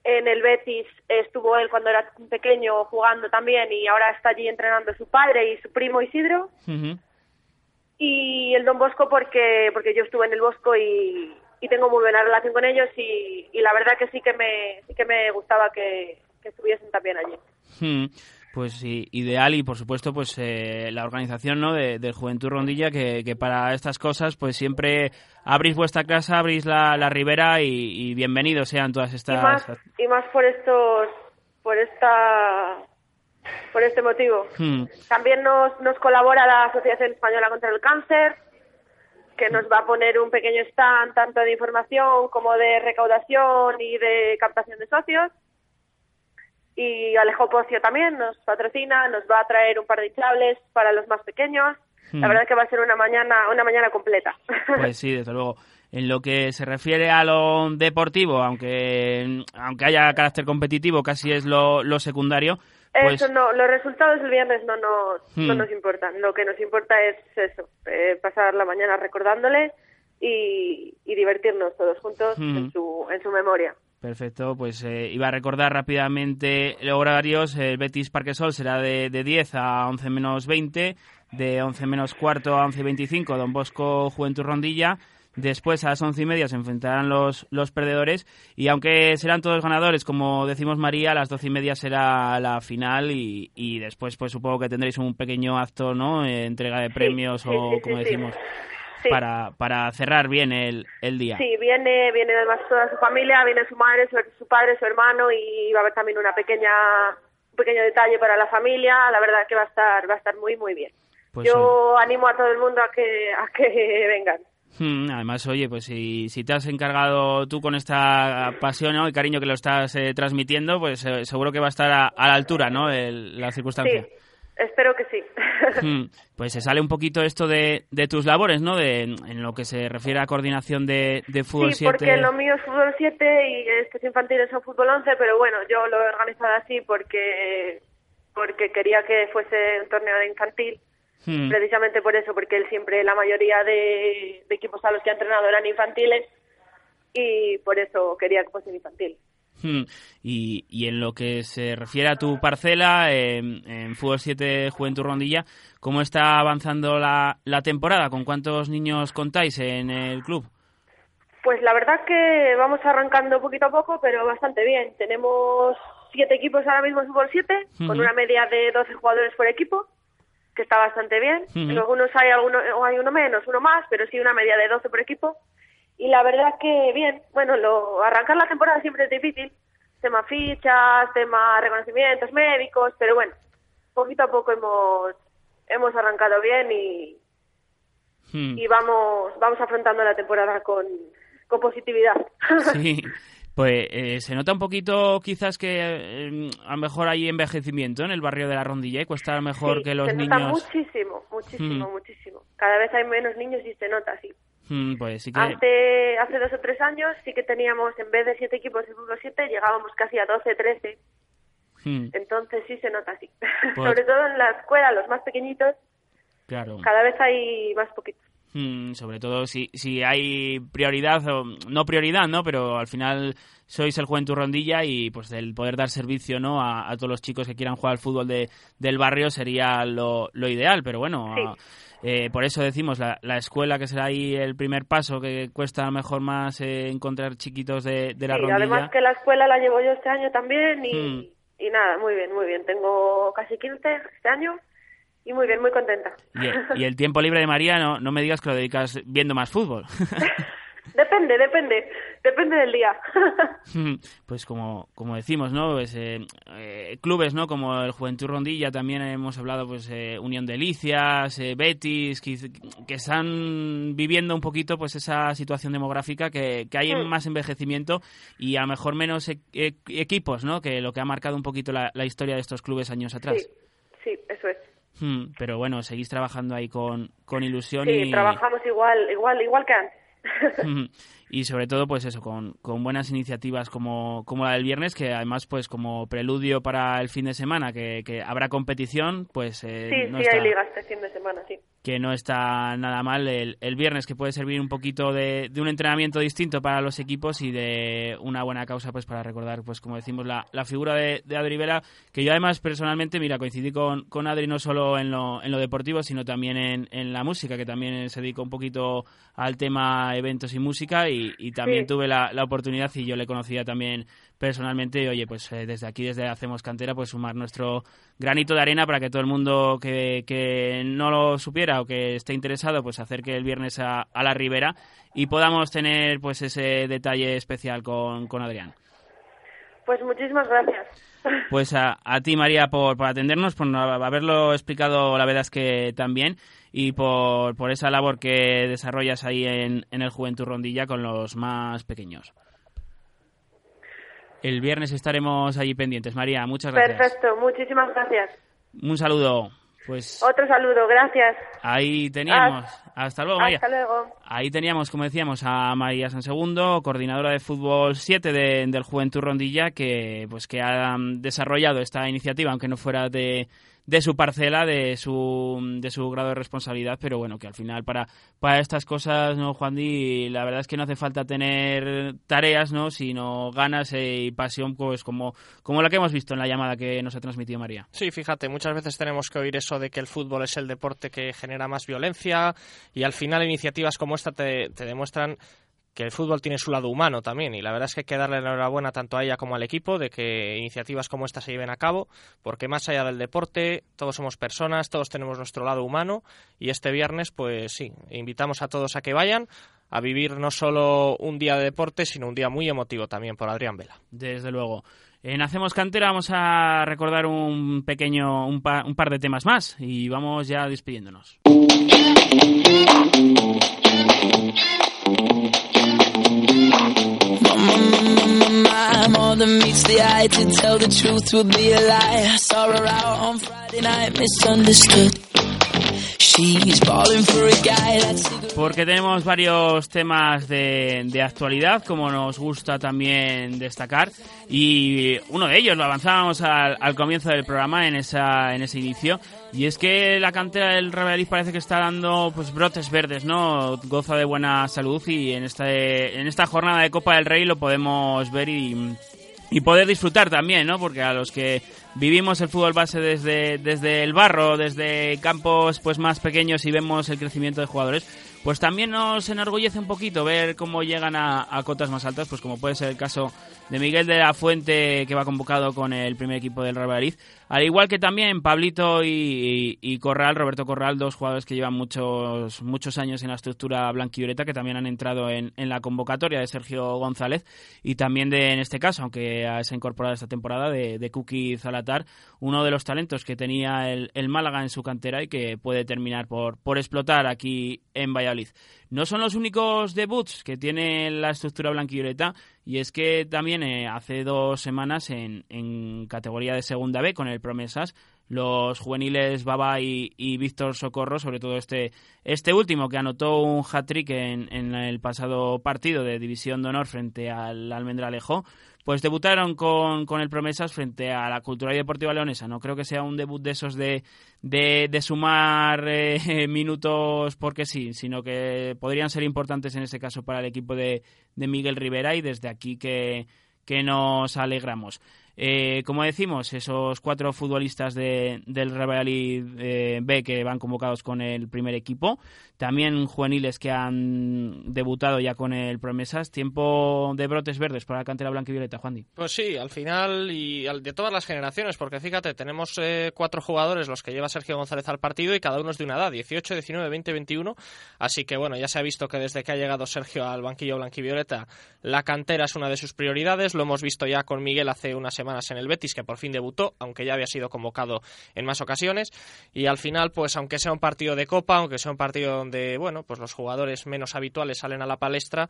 En el Betis estuvo él cuando era pequeño jugando también y ahora está allí entrenando su padre y su primo Isidro y el Don Bosco porque porque yo estuve en el Bosco y, tengo muy buena relación con ellos y, la verdad que sí que me sí que me gustaba que, estuviesen también allí. Hmm, pues sí, ideal y por supuesto pues eh, la organización ¿no? de, Juventud Rondilla que, que, para estas cosas pues siempre abrís vuestra casa, abrís la, la ribera y, bienvenidos sean todas estas... Y más, y más por estos por esta por este motivo. Hmm. También nos, nos colabora la Asociación Española contra el Cáncer, que nos va a poner un pequeño stand tanto de información como de recaudación y de captación de socios. Y Alejo Pocio también nos patrocina, nos va a traer un par de chables para los más pequeños. La hmm. verdad es que va a ser una mañana, una mañana completa. Pues sí, desde luego. En lo que se refiere a lo deportivo, aunque, aunque haya carácter competitivo, casi es lo, lo secundario, pues eso no, los resultados del viernes no nos, no hmm. nos importan. Lo que nos importa es eso, eh, pasar la mañana recordándole y, divertirnos todos juntos en, hmm. su, en su memoria. Perfecto, pues eh, iba a recordar rápidamente los horarios. El Betis Parquesol será de, de 10 a 11 menos 20, de 11 menos cuarto a 11 y 25 Don Bosco Juventud Rondilla Después a las once y media se enfrentarán los, los perdedores y aunque serán todos ganadores, como decimos María, a las doce y media será la final y, y después pues supongo que tendréis un pequeño acto, ¿no? Eh, entrega de premios o como decimos. Para, para cerrar bien el, el día. Sí, viene, viene además toda su familia, viene su madre, su, padre, su hermano y va a haber también una pequeña, un pequeño detalle para la familia. La verdad que va a estar, va a estar muy, muy bien. Pues Yo animo a todo el mundo a que, a que vengan. Hmm, además, oye, pues si, si te has encargado tú con esta pasión y cariño que lo estás eh, transmitiendo, pues eh, seguro que va a estar a, la altura, ¿no? la circunstancia. Sí, espero que sí. Hmm, pues se sale un poquito esto de, de tus labores, ¿no? De, en lo que se refiere a coordinación de, de fútbol 7. Sí, porque lo mío es fútbol 7 y estos infantiles son fútbol 11, pero bueno, yo lo he organizado así porque porque quería que fuese un torneo de infantil, Hmm. precisamente por eso, porque él siempre, la mayoría de, de equipos a los que ha entrenado eran infantiles y por eso quería que fuese infantil. Hmm. Y, y en lo que se refiere a tu parcela, en, en Fútbol 7 Juventud Rondilla, ¿cómo está avanzando la, la temporada? ¿Con cuántos niños contáis en el club? Pues la verdad que vamos arrancando poquito a poco, pero bastante bien. Tenemos siete equipos ahora mismo en fútbol 7, con una media de 12 jugadores por equipo, que está bastante bien. En algunos hay, alguno, o hay uno menos, uno más, pero sí una media de 12 por equipo. Y la verdad que bien. Bueno, lo, arrancar la temporada siempre es difícil. Tema fichas, tema reconocimientos médicos, pero bueno, poquito a poco hemos, hemos arrancado bien y, y vamos, vamos afrontando la temporada con, con positividad. Sí, pues eh, se nota un poquito quizás que eh, a lo mejor hay envejecimiento en el barrio de la Rondilla y cuesta a lo mejor Sí, que los se nota niños... muchísimo, muchísimo, Mm. muchísimo. Cada vez hay menos niños y se nota así. Hmm, pues sí que... Hace, hace dos o tres años sí que teníamos, en vez de siete equipos de fútbol 7, llegábamos casi a 12, 13. Hmm, Entonces sí se nota así. Pues- Sobre todo en la escuela, los más pequeñitos, claro. cada vez hay más Hmm, sobre todo si, si hay prioridad, o no prioridad, ¿no? Pero al final sois el Juventud Rondilla y pues el poder dar servicio, ¿no? A, a todos los chicos que quieran jugar al fútbol de, del barrio sería lo, lo ideal, pero bueno... Sí. a- eh, por eso decimos la, la escuela que será ahí el primer paso que cuesta a lo mejor más eh, encontrar chiquitos de, de la Sí, rondilla. además que la escuela la llevo yo este año también y, Mm. y nada, muy bien, muy bien. Tengo casi 15 este año y muy bien, muy contenta. Y, el- y el tiempo libre de María, no, no me digas que lo dedicas viendo más fútbol. depende, depende, depende del día. Pues como, como decimos, ¿no? Pues, eh, eh, clubes, ¿no? Como el Juventud Rondilla, también hemos hablado, pues, eh, Unión Delicias, eh, Betis, que, que están viviendo un poquito, pues, esa situación demográfica que, que hay Mm. más envejecimiento y a lo mejor menos e- e- equipos, ¿no? Que lo que ha marcado un poquito la, la historia de estos clubes años atrás. Sí, sí, eso es. Hmm, pero bueno, seguís trabajando ahí con, con ilusión Sí, y... trabajamos igual, igual, igual que antes. Ujú. y sobre todo pues eso con, con buenas iniciativas como, como la del viernes que además pues como preludio para el fin de semana que, que habrá competición pues eh, sí, no sí, está, hay liga este fin de semana, sí. Que no está nada mal el, el viernes que puede servir un poquito de, de un entrenamiento distinto para los equipos y de una buena causa pues para recordar pues como decimos la, la figura de, de Adri Vela que yo además personalmente mira coincidí con, con Adri no solo en lo, en lo deportivo sino también en, en la música que también se dedicó un poquito al tema eventos y música y, y también Sí. tuve la, la oportunidad y yo le conocía también personalmente y oye pues eh, desde aquí desde Hacemos Cantera pues sumar nuestro granito de arena para que todo el mundo que, que no lo supiera o que esté interesado pues acerque el viernes a, a la Ribera y podamos tener pues ese detalle especial con, con Adrián. Pues muchísimas gracias. Pues a, a ti María por, por atendernos, por haberlo explicado la verdad es que también y por, por esa labor que desarrollas ahí en, en el Juventud Rondilla con los más pequeños. El viernes estaremos allí pendientes. María, muchas gracias. Perfecto, muchísimas gracias. Un saludo. Pues Otro saludo, gracias. ahí teníamos. Hasta luego, María. Hasta luego. Ahí teníamos, como decíamos, a María Sansegundo, coordinadora de fútbol 7 de- del Juventud Rondilla, que pues que ha desarrollado esta iniciativa, aunque no fuera de, de su parcela, de su, de su grado de responsabilidad, pero bueno, que al final para, para estas cosas, ¿no, Juan Di? La verdad es que no hace falta tener tareas, ¿no? Sino ganas eh, y pasión, pues como, como la que hemos visto en la llamada que nos ha transmitido María. Sí, fíjate, muchas veces tenemos que oír eso de que el fútbol es el deporte que genera más violencia y al final iniciativas como esta te, te demuestran que el fútbol tiene su lado humano también y la verdad es que hay que darle la enhorabuena tanto a ella como al equipo de que iniciativas como esta se lleven a cabo porque más allá del deporte todos somos personas, todos tenemos nuestro lado humano y este viernes pues sí, invitamos a todos a que vayan a vivir no solo un día de deporte sino un día muy emotivo también por Adrián Vela. Desde luego. En Hacemos Cantera vamos a recordar un pequeño, un, pa- un par de temas más y vamos ya despidiéndonos. More than meets the eye to tell the truth would be a lie. I saw her out on Friday night, misunderstood. Porque tenemos varios temas de, de actualidad, como nos gusta también destacar, y uno de ellos lo avanzábamos al, al comienzo del programa en esa en ese inicio, y es que la cantera del Real parece que está dando pues brotes verdes, ¿no? Goza de buena salud y en esta en esta jornada de Copa del Rey lo podemos ver y y poder disfrutar también, ¿no? Porque a los que vivimos el fútbol base desde, desde el barro, desde campos pues más pequeños y vemos el crecimiento de jugadores, pues también nos enorgullece un poquito ver cómo llegan a, a cotas más altas, pues como puede ser el caso de Miguel de la Fuente, que va convocado con el primer equipo del Real Madrid, al igual que también Pablito y, Corral, Roberto Corral, dos jugadores que llevan muchos muchos años en la estructura blanquivioleta, que también han entrado en, en, la convocatoria de Sergio González y también de, en este caso, aunque se ha incorporado esta temporada, de, de Kuki Zalatar, uno de los talentos que tenía el, el, Málaga en su cantera y que puede terminar por, por explotar aquí en Valladolid. No son los únicos debuts que tiene la estructura blanquivioleta y es que también eh, hace dos semanas en, en, categoría de segunda B con el Promesas los juveniles Baba y, Víctor Socorro, sobre todo este, este último que anotó un hat-trick en, en, el pasado partido de División de Honor frente al Almendralejo, pues debutaron con, con, el Promesas frente a la Cultura y Deportiva Leonesa. No creo que sea un debut de esos de, de, de sumar eh, minutos porque sí, sino que podrían ser importantes en este caso para el equipo de, de Miguel Rivera y desde aquí que, que nos alegramos. Eh, como decimos, esos cuatro futbolistas de, del Real eh, B que van convocados con el primer equipo, también juveniles que han debutado ya con el Promesas, tiempo de brotes verdes para la cantera blanca y violeta, Juan Pues sí, al final y de todas las generaciones, porque fíjate, tenemos eh, cuatro jugadores los que lleva Sergio González al partido y cada uno es de una edad, 18, 19, 20, 21, así que bueno, ya se ha visto que desde que ha llegado Sergio al banquillo blanquivioleta, la cantera es una de sus prioridades, lo hemos visto ya con Miguel hace unas semanas en el Betis, que por fin debutó, aunque ya había sido convocado en más ocasiones. Y al final, pues aunque sea un partido de Copa, aunque sea un partido donde, bueno, pues los jugadores menos habituales salen a la palestra,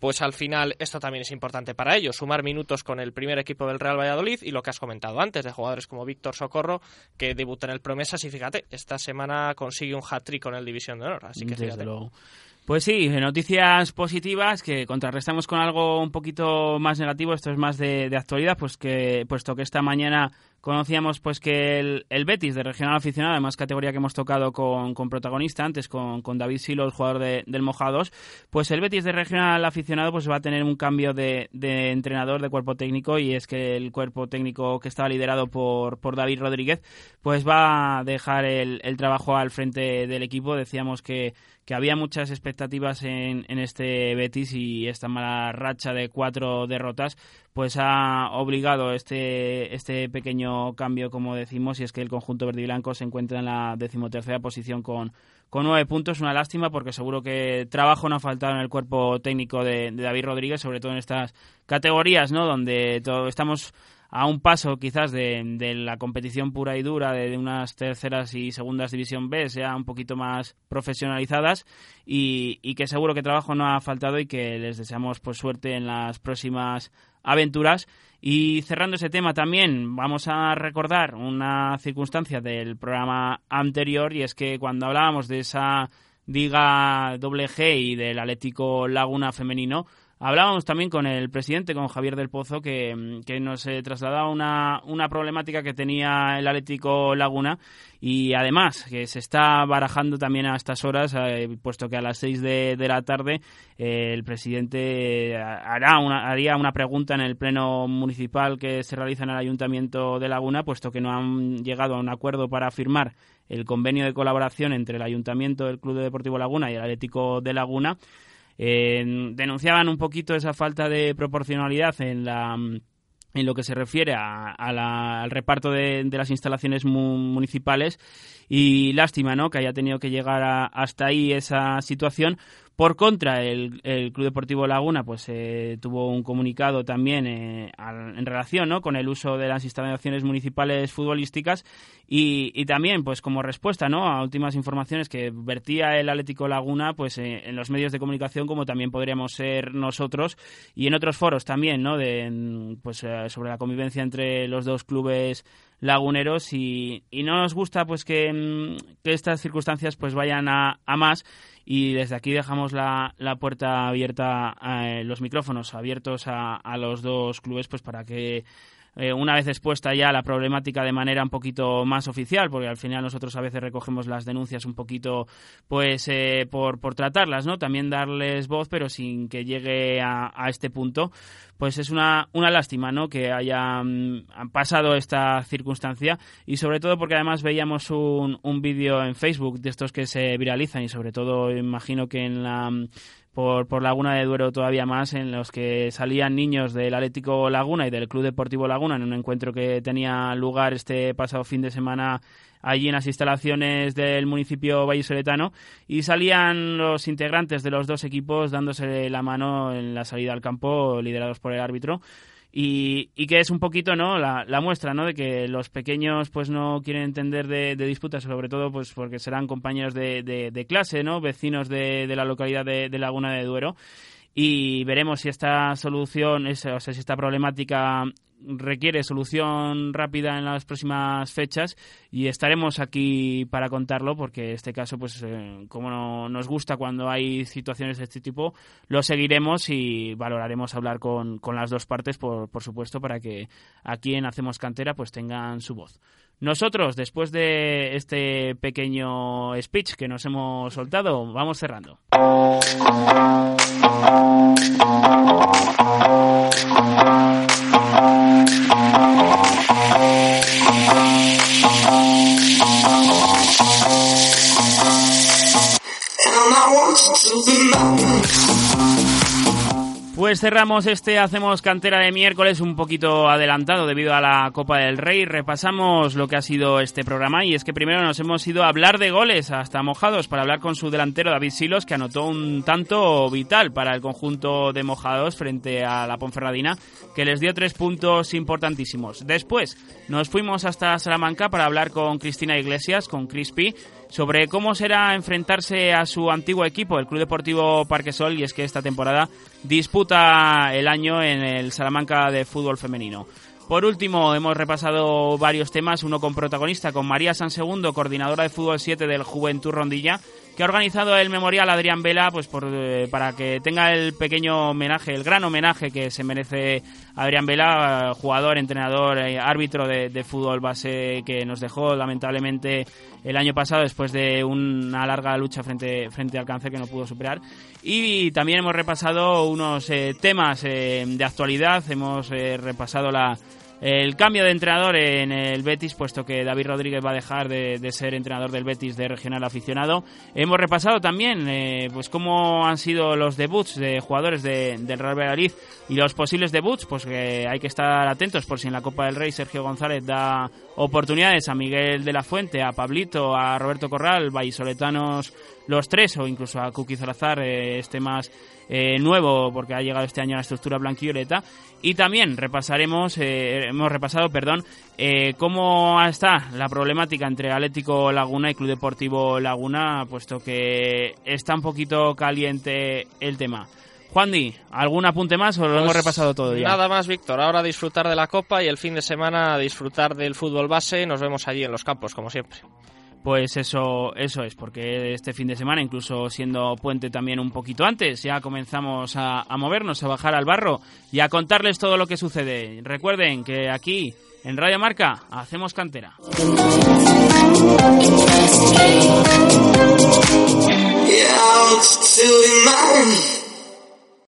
pues al final esto también es importante para ellos, sumar minutos con el primer equipo del Real Valladolid y lo que has comentado antes, de jugadores como Víctor Socorro, que debuta en el Promesas y fíjate, esta semana consigue un hat-trick con el División de Honor, así que fíjate. Pues sí, noticias positivas que contrarrestamos con algo un poquito más negativo, esto es más de, de actualidad, pues que puesto que esta mañana conocíamos pues que el, el, Betis de regional aficionado, además categoría que hemos tocado con, con protagonista antes, con, con David Silo, el jugador de, del Mojados, pues el Betis de regional aficionado pues va a tener un cambio de, de, entrenador de cuerpo técnico y es que el cuerpo técnico que estaba liderado por, por David Rodríguez pues va a dejar el, el trabajo al frente del equipo. Decíamos que, que había muchas expectativas en, en este Betis y esta mala racha de cuatro derrotas pues ha obligado este, este pequeño cambio, como decimos, y es que el conjunto verde y blanco se encuentra en la decimotercera posición con, con nueve puntos. Una lástima porque seguro que trabajo no ha faltado en el cuerpo técnico de, de David Rodríguez, sobre todo en estas categorías, ¿no? Donde todo, estamos a un paso quizás de, la competición pura y dura de, unas terceras y segundas división B sea un poquito más profesionalizadas y, y, que seguro que trabajo no ha faltado y que les deseamos pues suerte en las próximas aventuras. Y cerrando ese tema también vamos a recordar una circunstancia del programa anterior y es que cuando hablábamos de esa Liga doble G y del Atlético Laguna femenino Hablábamos también con el presidente, con Javier del Pozo, que, que nos eh, trasladaba una, una problemática que tenía el Atlético Laguna y además que se está barajando también a estas horas, eh, puesto que a las 6 de, de la tarde eh, el presidente hará una, haría una pregunta en el pleno municipal que se realiza en el Ayuntamiento de Laguna, puesto que no han llegado a un acuerdo para firmar el convenio de colaboración entre el Ayuntamiento del Club Deportivo Laguna y el Atlético de Laguna. Eh, denunciaban un poquito esa falta de proporcionalidad en la en lo que se refiere a, a la, al reparto de, las instalaciones mu municipales y lástima ¿no? que haya tenido que llegar a, hasta ahí esa situación por contra, el, el Club Deportivo Laguna pues eh, tuvo un comunicado también eh, al, en relación ¿no? con el uso de las instalaciones municipales futbolísticas y, y, también pues como respuesta ¿no? a últimas informaciones que vertía el Atlético Laguna pues eh, en los medios de comunicación como también podríamos ser nosotros y en otros foros también ¿no? de, pues, eh, sobre la convivencia entre los dos clubes laguneros y, no nos gusta pues que, mm, estas circunstancias pues vayan a, más. Y desde aquí dejamos la, la puerta abierta, eh, los micrófonos abiertos a, a los dos clubes pues para que eh, una vez expuesta ya la problemática de manera un poquito más oficial, porque al final nosotros a veces recogemos las denuncias un poquito pues eh, por, por tratarlas, ¿no? También darles voz, pero sin que llegue a, a este punto, pues es una, una lástima, ¿no? Que haya mm, pasado esta circunstancia y sobre todo porque además veíamos un, un vídeo en Facebook de estos que se viralizan y sobre todo imagino que en la por, por Laguna de Duero todavía más, en los que salían niños del Atlético Laguna y del Club Deportivo Laguna en un encuentro que tenía lugar este pasado fin de semana allí en las instalaciones del municipio vallisoletano. Y salían los integrantes de los dos equipos dándose la mano en la salida al campo liderados por el árbitro y, y, que es un poquito no la, la, muestra no de que los pequeños pues no quieren entender de, disputas sobre todo pues porque serán compañeros de, de, clase no vecinos de, la localidad de, Laguna de Duero. Y veremos si esta solución, o sea, si esta problemática requiere solución rápida en las próximas fechas y estaremos aquí para contarlo porque este caso, pues eh, como no, nos gusta cuando hay situaciones de este tipo, lo seguiremos y valoraremos hablar con, con las dos partes, por, por supuesto, para que aquí en Hacemos Cantera pues tengan su voz. Nosotros, después de este pequeño speech que nos hemos soltado, vamos cerrando. Pues cerramos este Hacemos Cantera de miércoles un poquito adelantado debido a la Copa del Rey. Repasamos lo que ha sido este programa y es que primero nos hemos ido a hablar de goles hasta mojados para hablar con su delantero David Silos que anotó un tanto vital para el conjunto de mojados frente a la Ponferradina que les dio tres puntos importantísimos. Después nos fuimos hasta Salamanca para hablar con Cristina Iglesias, con Crispy sobre cómo será enfrentarse a su antiguo equipo, el Club Deportivo Parquesol, y es que esta temporada disputa el año en el Salamanca de fútbol femenino. Por último, hemos repasado varios temas, uno con protagonista, con María San Segundo, coordinadora de Fútbol 7 del Juventud Rondilla, que ha organizado el memorial Adrián Vela pues por, eh, para que tenga el pequeño homenaje, el gran homenaje que se merece Adrián Vela, jugador, entrenador, eh, árbitro de, fútbol base que nos dejó lamentablemente el año pasado después de una larga lucha frente, frente al cáncer que no pudo superar. Y también hemos repasado unos eh, temas de actualidad, hemos repasado la el cambio de entrenador en el Betis, puesto que David Rodríguez va a dejar de, ser entrenador del Betis de regional aficionado. Hemos repasado también eh, pues cómo han sido los debuts de jugadores del Real Valladolid y los posibles debuts, pues que hay que estar atentos por si en la Copa del Rey Sergio González da oportunidades a Miguel de la Fuente, a Pablito, a Roberto Corral, vallisoletanos los tres, o incluso a Kuki Zalazar, eh, este más eh, nuevo porque ha llegado este año a la estructura blanquioleta. Y también repasaremos, eh, hemos repasado, perdón, cómo está la problemática entre Atlético Laguna y Club Deportivo Laguna, puesto que está un poquito caliente el tema. Juan Di, ¿algún apunte más o lo hemos pues repasado todo ya? Nada más, Víctor. Ahora disfrutar de la Copa y el fin de semana disfrutar del fútbol base. Nos vemos allí en los campos, como siempre. Pues eso, eso es, porque este fin de semana, incluso siendo puente también un poquito antes, ya comenzamos a, movernos, a bajar al barro y a contarles todo lo que sucede. Recuerden que aquí, en Radio Marca, hacemos cantera. Yeah,